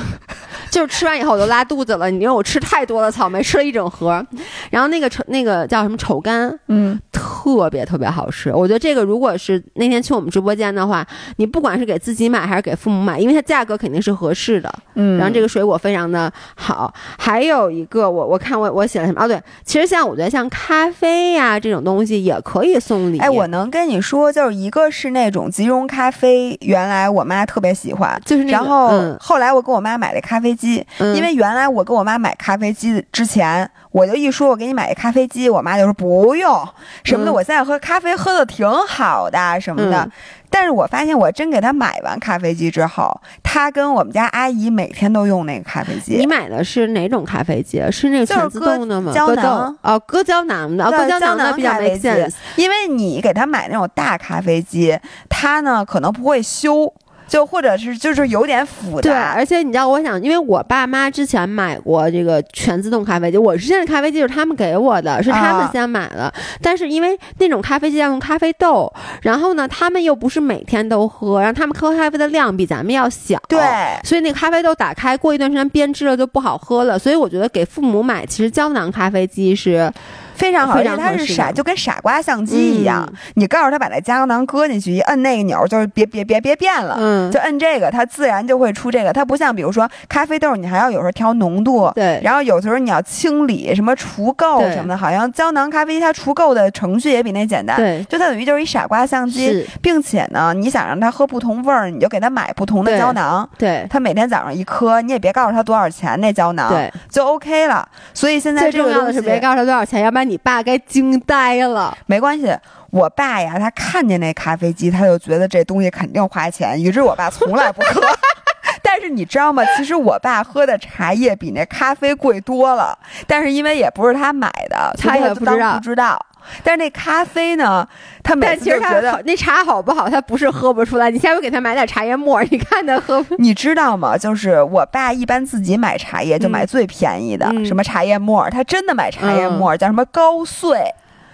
就是吃完以后我就拉肚子了，因为我吃太多了草莓，吃了一整盒。然后那个丑那个叫什么丑柑，嗯，特别特别好吃。我觉得这个如果是那天去我们直播间的话，你不管是给自己买还是给父母买，因为它价格肯定是合适的。嗯，然后这个水果非常的好。还有一个，我我看我我写了什么？哦，对，其实像我觉得像咖啡呀这种东西也可以送礼。哎，我能跟你说，就是一个是那种即溶咖啡，原来我妈特别喜欢，就是然后后来我给我妈买的咖啡。机，因为原来我给我妈买咖啡机之前，我就一说我给你买一咖啡机，我妈就说不用什么的。我现在喝咖啡喝的挺好的什么的，但是我发现我真给她买完咖啡机之后，她跟我们家阿姨每天都用那个咖啡机。你买的是哪种咖啡机？是那个全自动的吗？胶囊哦，搁胶囊的，搁胶囊的比较没劲。因为你给她买那种大咖啡机，他呢可能不会修。就或者是就是有点复杂，对，而且你知道，我想，因为我爸妈之前买过这个全自动咖啡机，我之前的咖啡机是他们给我的，是他们先买的。但是因为那种咖啡机要用咖啡豆，然后呢，他们又不是每天都喝，然后他们喝咖啡的量比咱们要小，对，所以那咖啡豆打开过一段时间变质了就不好喝了。所以我觉得给父母买，其实胶囊咖啡机是。非常好，而且它是傻，就跟傻瓜相机一样。你告诉他把那胶囊搁进去，一摁那个钮，就是别别别别变了，嗯，就摁这个，它自然就会出这个。它不像比如说咖啡豆，你还要有时候调浓度，对，然后有时候你要清理什么除垢什么的，好像胶囊咖啡它除垢的程序也比那简单，对，就它等于就是一傻瓜相机，并且呢，你想让它喝不同味儿，你就给它买不同的胶囊，对，它每天早上一颗，你也别告诉他多少钱那胶囊，对，就 OK 了。所以现在最重要的是别告诉他多少钱，要不然你爸该惊。呆了，没关系。我爸呀，他看见那咖啡机，他就觉得这东西肯定花钱，于是我爸从来不喝。但是你知道吗？其实我爸喝的茶叶比那咖啡贵多了。但是因为也不是他买的，他也不知道。不知道。但是那咖啡呢？他每次觉得那茶好不好？他不是喝不出来。你下回给他买点茶叶沫，你看他喝不。你知道吗？就是我爸一般自己买茶叶就买最便宜的，什么茶叶沫，他真的买茶叶沫，叫什么高碎。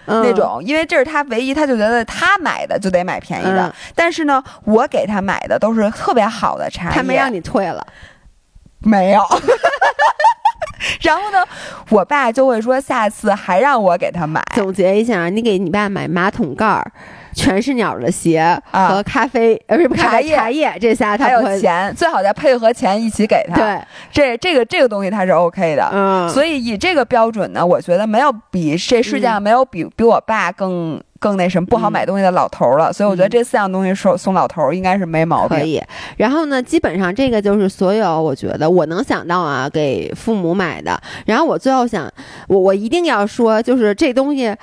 那种，因为这是他唯一，他就觉得他买的就得买便宜的。但是呢，我给他买的都是特别好的茶叶。他没让你退了，没有。然后呢，我爸就会说下次还让我给他买。总结一下，你给你爸买马桶盖儿。全是鸟的鞋和咖啡，呃，不是茶叶，茶叶这仨他还有钱，最好再配合钱一起给他。对，这这个这个东西他是 OK 的。嗯，所以以这个标准呢，我觉得没有比这世界上没有比比我爸更更那什么不好买东西的老头了。所以我觉得这四样东西送送老头应该是没毛病。可以。然后呢，基本上这个就是所有我觉得我能想到啊给父母买的。然后我最后想，我我一定要说，就是这东西。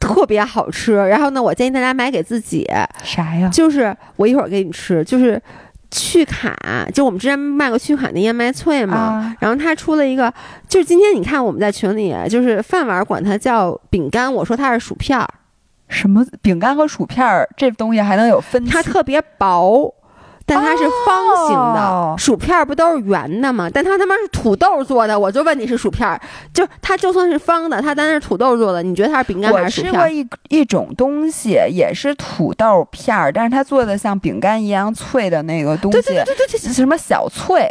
特别好吃，然后呢，我建议大家买给自己。啥呀？就是我一会儿给你吃，就是趣卡，就我们之前卖过趣卡那燕麦脆嘛。然后他出了一个，就是今天你看我们在群里，就是饭碗管它叫饼干，我说它是薯片儿。什么饼干和薯片儿这东西还能有分？它特别薄。但它是方形的，薯片不都是圆的吗？但它他妈是土豆做的，我就问你是薯片，就它就算是方的，它但是土豆做的，你觉得它是饼干还是薯片？我吃过一一种东西，也是土豆片儿，但是它做的像饼干一样脆的那个东西，对对对对对，什么小脆？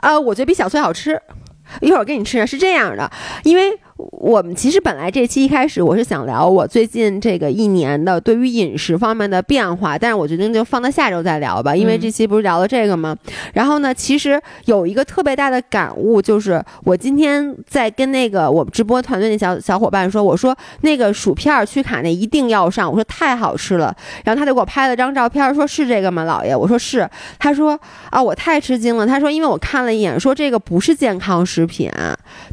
啊，我觉得比小脆好吃，一会儿给你吃。是这样的，因为。我们其实本来这期一开始我是想聊我最近这个一年的对于饮食方面的变化，但是我决定就放到下周再聊吧，因为这期不是聊了这个吗？然后呢，其实有一个特别大的感悟，就是我今天在跟那个我们直播团队那小小伙伴说，我说那个薯片曲卡那一定要上，我说太好吃了，然后他就给我拍了张照片，说是这个吗，老爷？我说是，他说啊，我太吃惊了，他说因为我看了一眼，说这个不是健康食品，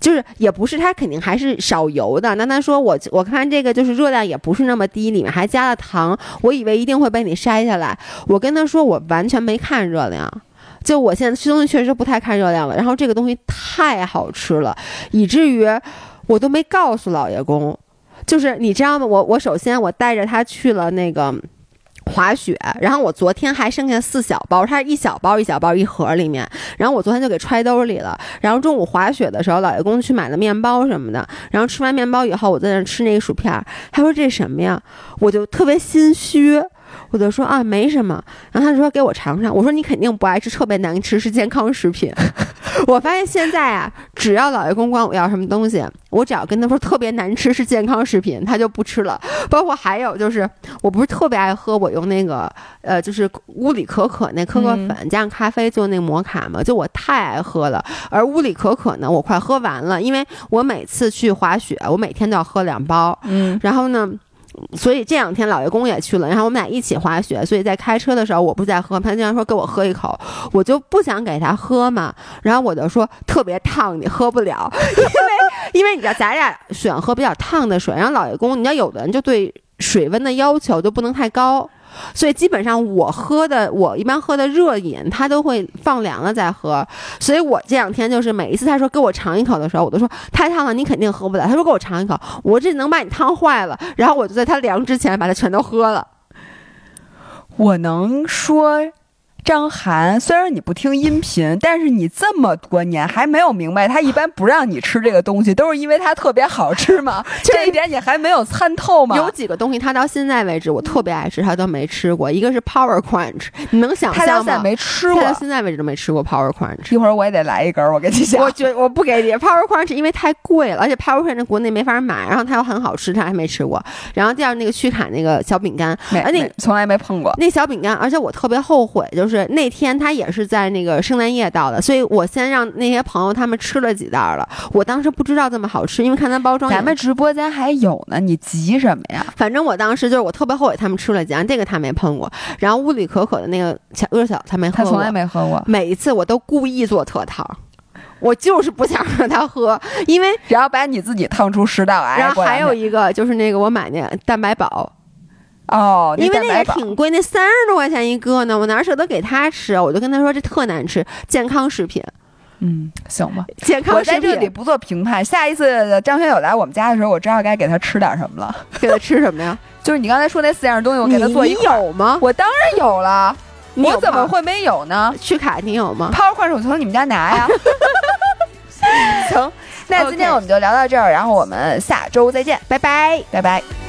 就是也不是，他肯定还。是少油的，那他说我我看这个就是热量也不是那么低，里面还加了糖，我以为一定会被你筛下来。我跟他说我完全没看热量，就我现在吃东西确实不太看热量了。然后这个东西太好吃了，以至于我都没告诉老爷公。就是你知道吗？我我首先我带着他去了那个。滑雪，然后我昨天还剩下四小包，它是一小包一小包一盒里面，然后我昨天就给揣兜里了。然后中午滑雪的时候，老爷公去买了面包什么的，然后吃完面包以后，我在那吃那个薯片，他说这什么呀？我就特别心虚。我就说啊，没什么。然后他就说给我尝尝。我说你肯定不爱吃，特别难吃，是健康食品。我发现现在啊，只要老爷公管我要什么东西，我只要跟他说特别难吃是健康食品，他就不吃了。包括还有就是，我不是特别爱喝，我用那个呃，就是乌里可可那可可粉加上咖啡做那个摩卡嘛，就我太爱喝了。而乌里可可呢，我快喝完了，因为我每次去滑雪，我每天都要喝两包。嗯，然后呢。所以这两天老爷公也去了，然后我们俩一起滑雪。所以在开车的时候，我不在喝，他经常说给我喝一口，我就不想给他喝嘛。然后我就说特别烫，你喝不了，因为因为你知道咱俩喜欢喝比较烫的水。然后老爷公，你知道有的人就对水温的要求就不能太高。所以基本上我喝的，我一般喝的热饮，他都会放凉了再喝。所以我这两天就是每一次他说给我尝一口的时候，我都说太烫了，你肯定喝不了。他说给我尝一口，我这能把你烫坏了。然后我就在他凉之前把它全都喝了。我能说。张涵，虽然你不听音频，但是你这么多年还没有明白，他一般不让你吃这个东西，都是因为它特别好吃吗？这一点你还没有参透吗？有几个东西，他到现在为止我特别爱吃，他都没吃过。一个是 Power Crunch，你能想象吗？他到现在没吃过，到现在为止都没吃过 Power Crunch。一会儿我也得来一根，我跟你讲。我觉我不给你 Power Crunch，因为太贵了，而且 Power Crunch 国内没法买，然后它又很好吃，他还没吃过。然后第二那个曲卡那个小饼干，没，那从来没碰过那小饼干，而且我特别后悔，就是那天他。也是在那个圣诞夜到的，所以我先让那些朋友他们吃了几袋了。我当时不知道这么好吃，因为看它包装。咱们直播间还有呢，你急什么呀？反正我当时就是我特别后悔他们吃了几样，这个他没碰过。然后乌里可可的那个巧克小他没喝过，他从来没喝过。每一次我都故意做特烫，我就是不想让他喝，因为然后把你自己烫出食道癌。然后还有一个就是那个我买那蛋白宝。哦，因为那也挺贵，那三十多块钱一个呢，我哪舍得给他吃？我就跟他说这特难吃，健康食品。嗯，行吧，健康食品。我在这里不做评判。下一次张学友来我们家的时候，我知道该给他吃点什么了。给他吃什么呀？就是你刚才说那四样东西，我给他做一。你有吗？我当然有了，我怎么会没有呢？去卡你有吗？泡快手从你们家拿呀。行，那今天我们就聊到这儿，然后我们下周再见，拜拜，拜拜。